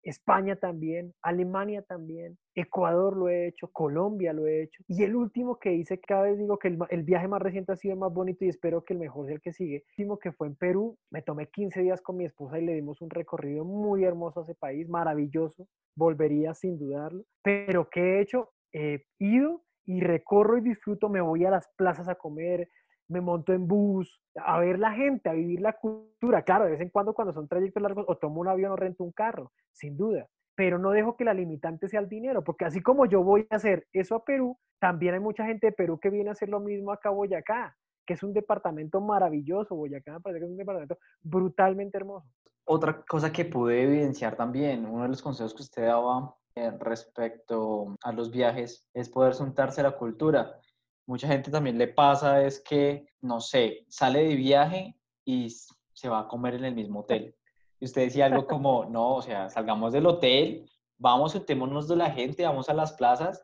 España también, Alemania también, Ecuador lo he hecho, Colombia lo he hecho. Y el último que hice, cada vez digo que el, viaje más reciente ha sido el más bonito y espero que el mejor sea el que sigue. El último que fue en Perú, me tomé 15 días con mi esposa y le dimos un recorrido muy hermoso a ese país, maravilloso, volvería sin dudarlo. Pero ¿qué he hecho? He ido y recorro y disfruto, me voy a las plazas a comer, me monto en bus, a ver la gente, a vivir la cultura. Claro, de vez en cuando cuando son trayectos largos o tomo un avión o rento un carro, sin duda. Pero no dejo que la limitante sea el dinero, porque así como yo voy a hacer eso a Perú, también hay mucha gente de Perú que viene a hacer lo mismo acá a Boyacá, que es un departamento maravilloso. Boyacá me parece que es un departamento brutalmente hermoso. Otra cosa que pude evidenciar también, uno de los consejos que usted daba eh, respecto a los viajes es poder sentarse la cultura. Mucha gente también le pasa es que, no sé, sale de viaje y se va a comer en el mismo hotel. Y usted decía algo como, no, o sea, salgamos del hotel, vamos, sentémonos de la gente, vamos a las plazas,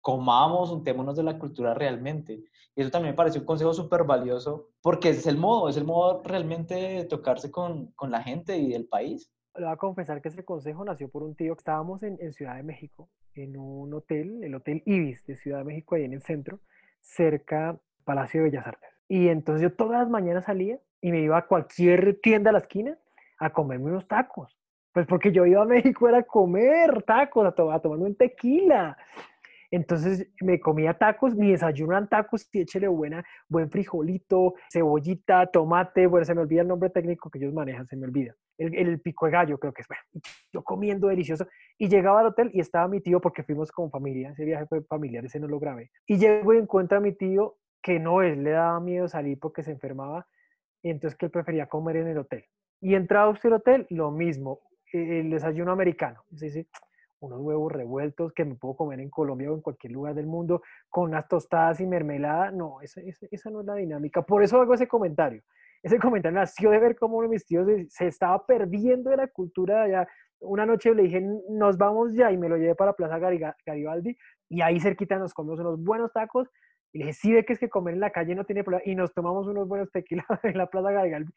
comamos, untémonos de la cultura realmente. Y eso también me parece un consejo súper valioso porque es el modo, es el modo realmente de tocarse con, con la gente y del país. Le voy a confesar que ese consejo nació por un tío. Estábamos en, en Ciudad de México, en un hotel, el Hotel Ibis de Ciudad de México, ahí en el centro, cerca Palacio de Bellas Artes. Y entonces yo todas las mañanas salía y me iba a cualquier tienda a la esquina a comerme unos tacos. Pues porque yo iba a México era a comer tacos, a, to a tomarme un tequila. Entonces me comía tacos, mi desayuno eran tacos y échele buena, buen frijolito, cebollita, tomate, bueno, se me olvida el nombre técnico que ellos manejan, se me olvida. El, el pico de gallo creo que es, bueno, yo comiendo delicioso. Y llegaba al hotel y estaba mi tío porque fuimos con familia, ese viaje fue familiar, ese no lo grabé. Y llego y encuentro a mi tío que no, él le daba miedo salir porque se enfermaba, y entonces que él prefería comer en el hotel. Y entraba usted al hotel, lo mismo, el desayuno americano. Sí, sí unos huevos revueltos que me puedo comer en Colombia o en cualquier lugar del mundo, con unas tostadas y mermelada. No, esa, esa, no es la dinámica. Por eso hago ese comentario. Ese comentario nació de ver cómo uno de mis tíos se estaba perdiendo de la cultura allá. Una noche le dije, nos vamos ya, y me lo llevé para Plaza Garibaldi, y ahí cerquita nos comimos unos buenos tacos, y le dije, sí ve que es que comer en la calle no tiene problema, y nos tomamos unos buenos tequilas en la Plaza Garibaldi,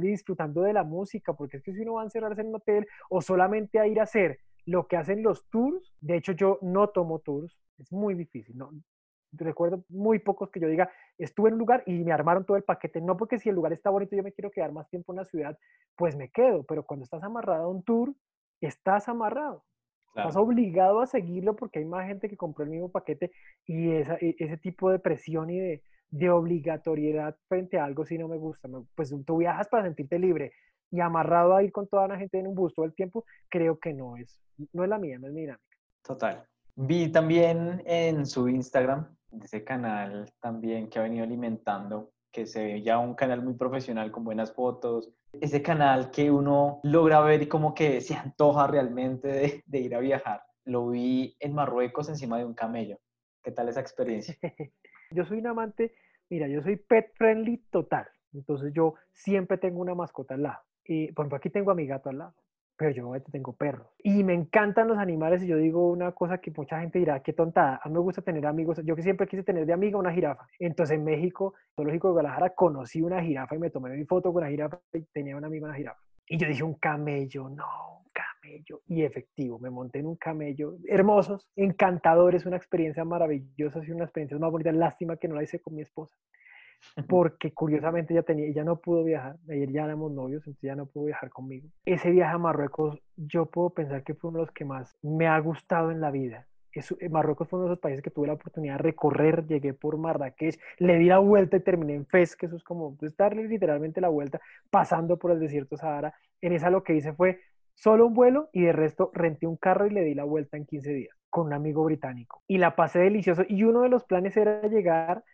disfrutando de la música, porque es que si uno va a encerrarse en un hotel, o solamente a ir a hacer lo que hacen los tours, de hecho yo no tomo tours, es muy difícil, ¿no? Recuerdo muy pocos que yo diga, estuve en un lugar y me armaron todo el paquete, no porque si el lugar está bonito yo me quiero quedar más tiempo en la ciudad, pues me quedo, pero cuando estás amarrado a un tour, estás amarrado. Estás obligado a seguirlo porque hay más gente que compró el mismo paquete y esa, e, ese tipo de presión y de, de obligatoriedad frente a algo si no me gusta. Pues tú viajas para sentirte libre, y amarrado a ir con toda la gente en un bus todo el tiempo, creo que no es, no es la mía, no es mi dinámica. Total. Vi también en su Instagram, ese canal también que ha venido alimentando, que se ve ya un canal muy profesional con buenas fotos, ese canal que uno logra ver y como que se antoja realmente de, de ir a viajar. Lo vi en Marruecos encima de un camello. ¿Qué tal esa experiencia? yo soy un amante, mira, yo soy pet friendly total. Entonces yo siempre tengo una mascota al lado. Y, por ejemplo, aquí tengo a mi gato al lado, pero yo tengo perros. Y me encantan los animales y yo digo una cosa que mucha gente dirá, qué tontada. A mí me gusta tener amigos. Yo que siempre quise tener de amiga una jirafa. Entonces en México, Zoológico de Guadalajara, conocí una jirafa y me tomé mi foto con la jirafa y tenía un amigo una jirafa. Y yo dije, un camello, no, un camello. Y efectivo, me monté en un camello. Hermosos, encantadores, una experiencia maravillosa, y una experiencia más bonita. Lástima que no la hice con mi esposa porque curiosamente ya tenía, ya no pudo viajar, ayer ya éramos novios, entonces ya no pudo viajar conmigo. Ese viaje a Marruecos, yo puedo pensar que fue uno de los que más me ha gustado en la vida. Eh, Marruecos fue uno de esos países que tuve la oportunidad de recorrer, llegué por Marrakech, le di la vuelta y terminé en Fez, que eso es como pues, darle literalmente la vuelta, pasando por el desierto Sahara. En esa lo que hice fue solo un vuelo y de resto renté un carro y le di la vuelta en 15 días con un amigo británico. Y la pasé delicioso. Y uno de los planes era llegar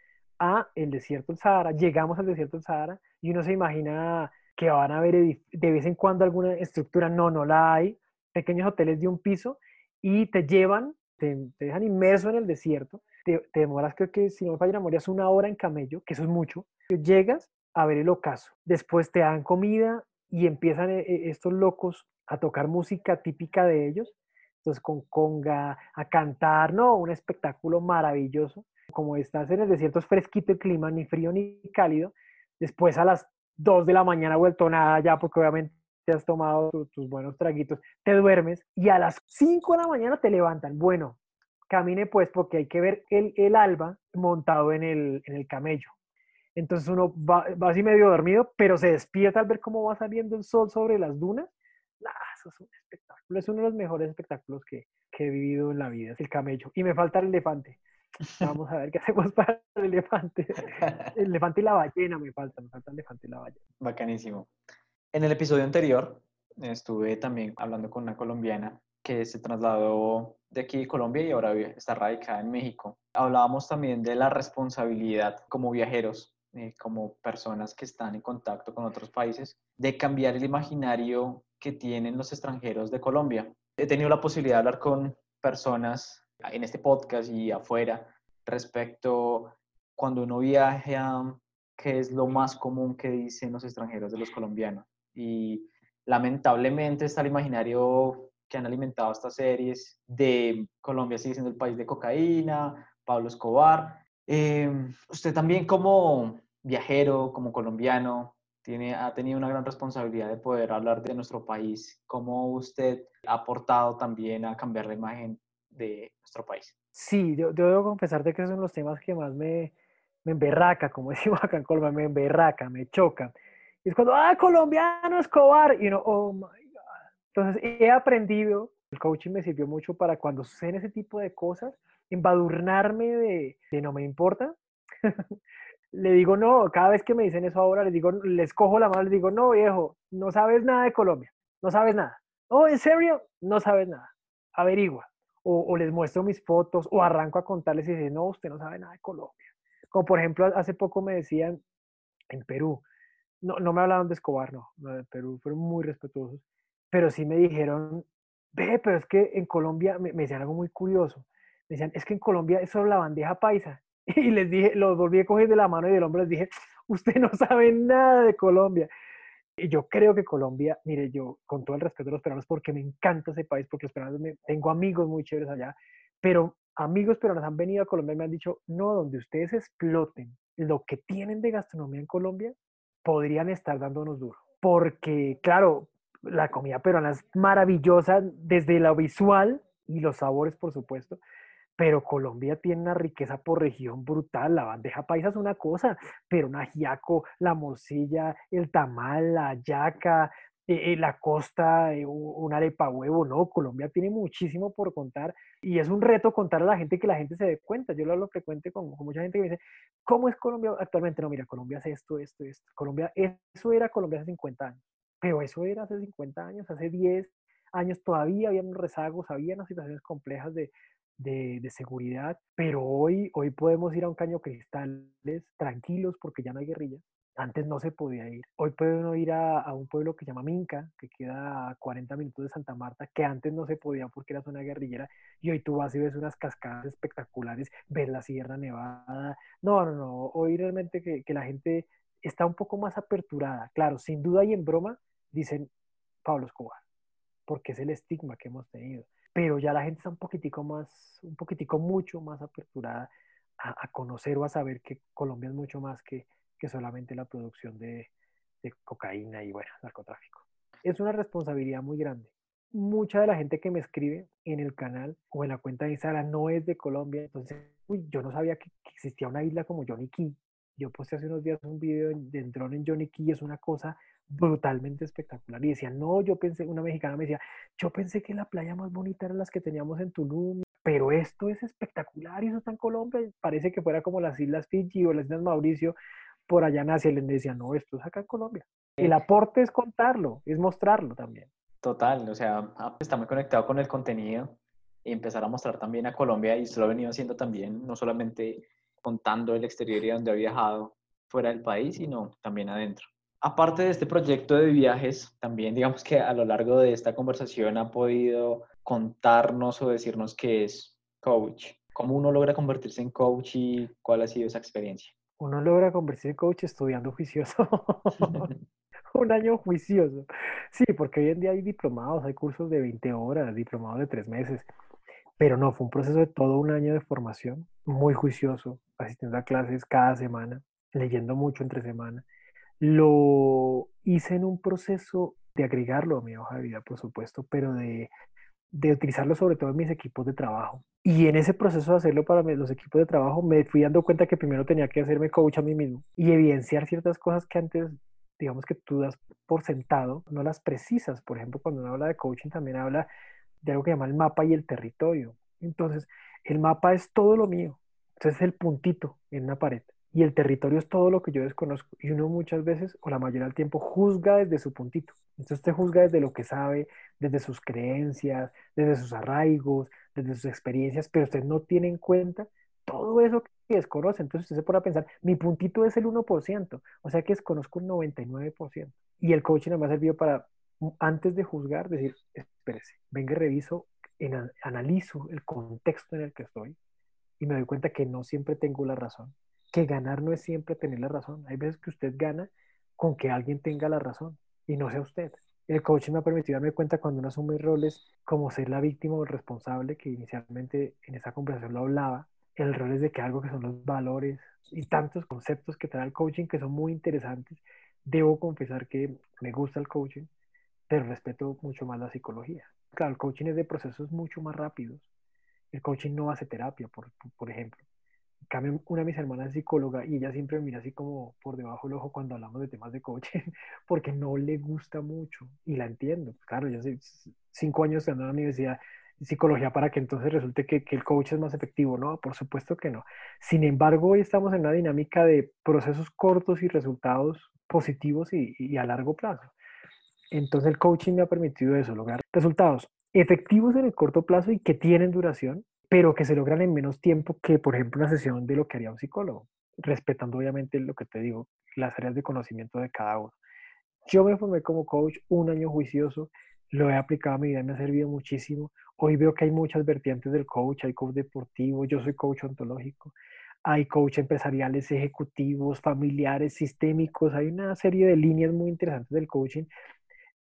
a el desierto del Sahara, llegamos al desierto del Sahara y uno se imagina que van a haber de vez en cuando alguna estructura, no, no la hay, pequeños hoteles de un piso y te llevan, te, dejan inmerso en el desierto, te, demoras creo que si no me falla la memoria una hora en camello, que eso es mucho, llegas a ver el ocaso, después te dan comida y empiezan eh, eh, estos locos a tocar música típica de ellos, entonces con conga, a cantar, no, un espectáculo maravilloso como estás en el desierto es fresquito el clima, ni frío ni cálido, después a las 2 de la mañana vuelto nada ya porque obviamente te has tomado tus buenos traguitos, te duermes y a las 5 de la mañana te levantan. Bueno, camine pues porque hay que ver el, el alba montado en el, en el camello. Entonces uno va, va, así medio dormido, pero se despierta al ver cómo va saliendo el sol sobre las dunas. es es uno de los mejores espectáculos que, que he vivido en la vida, es el camello. Y me falta el elefante. Vamos a ver qué hacemos para el elefante. El elefante y la ballena me falta, me falta el elefante y la ballena. Bacanísimo. En el episodio anterior estuve también hablando con una colombiana que se trasladó de aquí de Colombia y ahora está radicada en México. Hablábamos también de la responsabilidad como viajeros, eh, como personas que están en contacto con otros países, de cambiar el imaginario que tienen los extranjeros de Colombia. He tenido la posibilidad de hablar con personas en este podcast y afuera respecto cuando uno viaja, qué es lo más común que dicen los extranjeros de los colombianos. Y lamentablemente está el imaginario que han alimentado estas series de Colombia sigue siendo el país de cocaína, Pablo Escobar. Em, usted también como viajero, como colombiano, tiene, ha tenido una gran responsabilidad de poder hablar de nuestro país. ¿Cómo usted ha aportado también a cambiar la imagen de nuestro país? Sí, yo, debo confesarte que son los temas que más me, me emberraca, como decimos acá en Colombia, me emberraca, me choca. Y es cuando, ah, colombiano Escobar, y no, oh my God. Entonces he aprendido, el coaching me sirvió mucho para cuando suceden ese tipo de cosas, embadurnarme de, de no me importa. le digo no, cada vez que me dicen eso ahora, les digo, les cojo la mano, les digo, no, viejo, no sabes nada de Colombia, no sabes nada. Oh, ¿en serio? No sabes nada. Averigua. O, les muestro mis fotos, o arranco a contarles y dicen, no, usted no sabe nada de Colombia. Como por ejemplo, hace poco me decían en Perú, no, no me hablaron de Escobar, no, no de Perú, fueron muy respetuosos, pero sí me dijeron, ve, pero es que en Colombia, me, decían algo muy curioso, me decían, es que en Colombia es solo la bandeja paisa, y les dije, los volví a coger de la mano y del hombro, les dije, usted no sabe nada de Colombia. Yo creo que Colombia, mire, yo con todo el respeto de los peruanos, porque me encanta ese país, porque los peruanos, me, tengo amigos muy chéveres allá, pero amigos peruanos han venido a Colombia y me han dicho, no, donde ustedes exploten lo que tienen de gastronomía en Colombia, podrían estar dándonos duro. Porque, claro, la comida peruana es maravillosa desde lo visual y los sabores, por supuesto, pero Colombia tiene una riqueza por región brutal. La bandeja paisa es una cosa, pero un ajiaco, la morcilla, el tamal, la yaca, eh, eh, la costa, eh, una arepa huevo, no, Colombia tiene muchísimo por contar y es un reto contar a la gente que la gente se dé cuenta. Yo lo hablo frecuente con, mucha gente que me dice, ¿cómo es Colombia actualmente? No, mira, Colombia hace esto, esto, esto. Colombia, eso era Colombia hace 50 años, pero eso era hace 50 años, hace 10 años todavía había rezagos, había unas situaciones complejas de, de, seguridad, pero hoy, hoy podemos ir a un caño cristales tranquilos porque ya no hay guerrilla. Antes no se podía ir. Hoy pueden ir a, un pueblo que se llama Minca, que queda a 40 minutos de Santa Marta, que antes no se podía porque era zona guerrillera. Y hoy tú vas y ves unas cascadas espectaculares, ves la Sierra Nevada. No, no, no. Hoy realmente que, que la gente está un poco más aperturada. Claro, sin duda y en broma, dicen Pablo Escobar, porque es el estigma que hemos tenido pero ya la gente está un poquitico más, un poquitico mucho más aperturada a, conocer o a saber que Colombia es mucho más que, que solamente la producción de, de, cocaína y, bueno, narcotráfico. Es una responsabilidad muy grande. Mucha de la gente que me escribe en el canal o en la cuenta de Instagram no es de Colombia, entonces, uy, yo no sabía que, existía una isla como Johnny Key. Yo puse hace unos días un video de drone en Johnny Key, es una cosa brutalmente espectacular. Y decía, no, yo pensé, una mexicana me decía, yo pensé que la playa más bonita era las que teníamos en Tulum, pero esto es espectacular y eso está en Colombia. Parece que fuera como las Islas Fiji o las Islas Mauricio por allá en Asia. Les decía, no, esto es acá en Colombia. El aporte es contarlo, es mostrarlo también. Total, o sea, ah, está muy conectado con el contenido y empezar a mostrar también a Colombia y esto lo ha venido haciendo también, no solamente contando el exterior y donde ha viajado fuera del país, sino también adentro. Aparte de este proyecto de viajes, también digamos que a lo largo de esta conversación ha podido contarnos o decirnos qué es coach. ¿Cómo uno logra convertirse en coach y cuál ha sido esa experiencia? Uno logra convertirse en coach estudiando juicioso. un año juicioso. Sí, porque hoy en día hay diplomados, hay cursos de 20 horas, diplomados de 3 meses. Pero no, fue un proceso de todo un año de formación, muy juicioso, asistiendo a clases cada semana, leyendo mucho entre semana lo hice en un proceso de agregarlo a mi hoja de vida, por supuesto, pero de, de utilizarlo sobre todo en mis equipos de trabajo. Y en ese proceso de hacerlo para los equipos de trabajo, me fui dando cuenta que primero tenía que hacerme coach a mí mismo y evidenciar ciertas cosas que antes, digamos que tú das por sentado, no las precisas. Por ejemplo, cuando uno habla de coaching, también habla de algo que llama el mapa y el territorio. Entonces, el mapa es todo lo mío. Entonces, es el puntito en una pared y el territorio es todo lo que yo desconozco. Y uno muchas veces, o la mayoría del tiempo, juzga desde su puntito. Entonces usted juzga desde lo que sabe, desde sus creencias, desde sus arraigos, desde sus experiencias, pero usted no tiene en cuenta todo eso que desconoce. Entonces usted se pone a pensar, mi puntito es el 1%, o sea que desconozco un 99%. Y el coaching me ha servido para, antes de juzgar, decir, espérese, venga, reviso analizo el contexto en el que estoy y me doy cuenta que no siempre tengo la razón, que ganar no es siempre tener la razón. Hay veces que usted gana con que alguien tenga la razón y no sea usted. El coaching me ha permitido darme cuenta cuando uno asume roles como ser la víctima o el responsable, que inicialmente en esa conversación lo hablaba, el rol es de que algo que son los valores y tantos conceptos que trae el coaching que son muy interesantes. Debo confesar que me gusta el coaching, pero respeto mucho más la psicología. Claro, el coaching es de procesos mucho más rápidos. El coaching no hace terapia, por, por ejemplo. Cambio, una de mis hermanas es psicóloga y ella siempre me mira así como por debajo del ojo cuando hablamos de temas de coaching, porque no le gusta mucho y la entiendo. Claro, yo hace cinco años ando en la universidad psicología para que entonces resulte que, que, el coach es más efectivo, ¿no? Por supuesto que no. Sin embargo, hoy estamos en una dinámica de procesos cortos y resultados positivos y, y a largo plazo. Entonces el coaching me ha permitido eso, lograr resultados efectivos en el corto plazo y que tienen duración, pero que se logran en menos tiempo que, por ejemplo, una sesión de lo que haría un psicólogo, respetando obviamente lo que te digo, las áreas de conocimiento de cada uno. Yo me formé como coach un año juicioso, lo he aplicado a mi vida, me ha servido muchísimo. Hoy veo que hay muchas vertientes del coach, hay coach deportivo, yo soy coach ontológico, hay coach empresariales, ejecutivos, familiares, sistémicos, hay una serie de líneas muy interesantes del coaching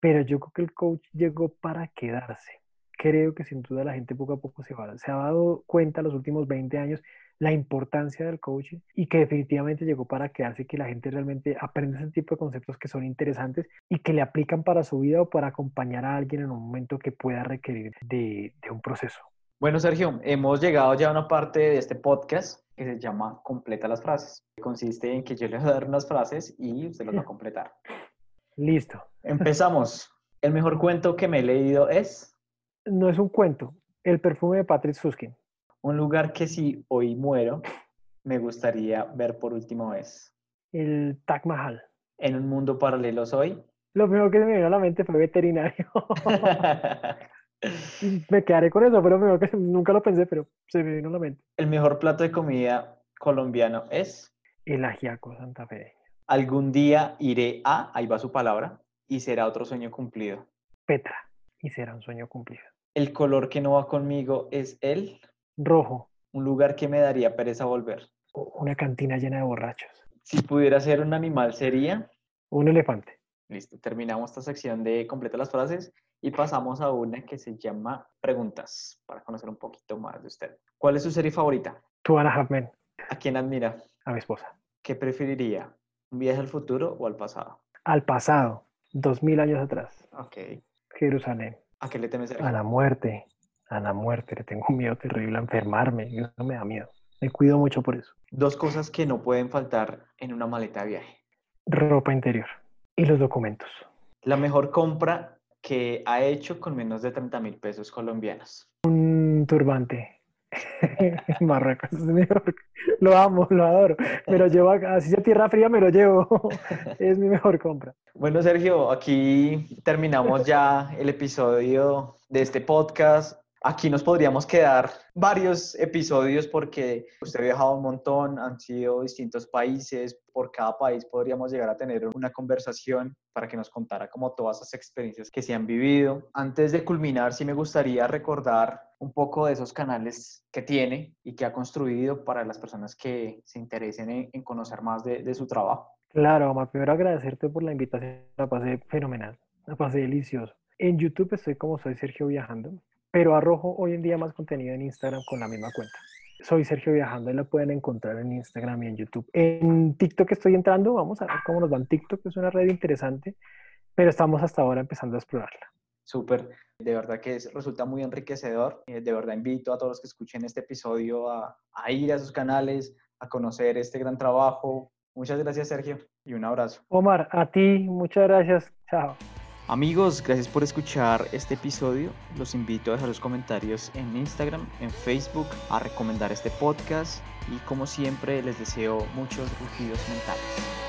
pero yo creo que el coach llegó para quedarse. Creo que sin duda la gente poco a poco se, va, se ha dado cuenta en los últimos 20 años la importancia del coaching y que definitivamente llegó para quedarse, que la gente realmente aprende ese tipo de conceptos que son interesantes y que le aplican para su vida o para acompañar a alguien en un momento que pueda requerir de, de un proceso. Bueno, Sergio, hemos llegado ya a una parte de este podcast que se llama Completa las frases. Consiste en que yo le voy a dar unas frases y usted las va a completar. Listo. Empezamos. El mejor cuento que me he leído es. No es un cuento. El perfume de Patrick Suskin. Un lugar que si hoy muero, me gustaría ver por última vez. El Taj Mahal. En un mundo paralelo soy. Lo primero que me vino a la mente fue veterinario. me quedaré con eso, pero que nunca lo pensé, pero se me vino a la mente. El mejor plato de comida colombiano es. El ajiaco Santa Fe. Algún día iré a, ahí va su palabra, y será otro sueño cumplido. Petra, y será un sueño cumplido. El color que no va conmigo es el rojo. Un lugar que me daría pereza volver. Una cantina llena de borrachos. Si pudiera ser un animal, sería un elefante. Listo, terminamos esta sección de completa las frases y pasamos a una que se llama preguntas para conocer un poquito más de usted. ¿Cuál es su serie favorita? Two and a Half Men. ¿A quién admira? A mi esposa. ¿Qué preferiría? ¿Un viaje al futuro o al pasado? Al pasado, dos mil años atrás. Ok. Jerusalén. ¿A qué le temes? A la muerte. A la muerte. Le tengo un miedo terrible a enfermarme. Eso me da miedo. Me cuido mucho por eso. Dos cosas que no pueden faltar en una maleta de viaje. Ropa interior y los documentos. La mejor compra que ha hecho con menos de 30 mil pesos colombianos. Un turbante. Marruecos Lo amo, lo adoro. Me lo llevo, así sea tierra fría, me lo llevo. Es mi mejor compra. Bueno, Sergio, aquí terminamos ya el episodio de este podcast. Aquí nos podríamos quedar varios episodios porque usted ha viajado un montón, han sido distintos países, por cada país podríamos llegar a tener una conversación para que nos contara como todas esas experiencias que se han vivido. Antes de culminar, sí me gustaría recordar un poco de esos canales que tiene y que ha construido para las personas que se interesen en, conocer más de, su trabajo. Claro, Omar, primero agradecerte por la invitación, la pasé fenomenal, la pasé delicioso. En YouTube estoy como soy Sergio Viajando pero arrojo hoy en día más contenido en Instagram con la misma cuenta. Soy Sergio Viajando y la pueden encontrar en Instagram y en YouTube. En TikTok estoy entrando, vamos a ver cómo nos va en TikTok, es una red interesante, pero estamos hasta ahora empezando a explorarla. Súper, de verdad que resulta muy enriquecedor. Eh, de verdad invito a todos los que escuchen este episodio a, a ir a sus canales, a conocer este gran trabajo. Muchas gracias, Sergio, y un abrazo. Omar, a ti, muchas gracias. Chao. Amigos, gracias por escuchar este episodio. Los invito a dejar los comentarios en Instagram, en Facebook, a recomendar este podcast y como siempre les deseo muchos rugidos mentales.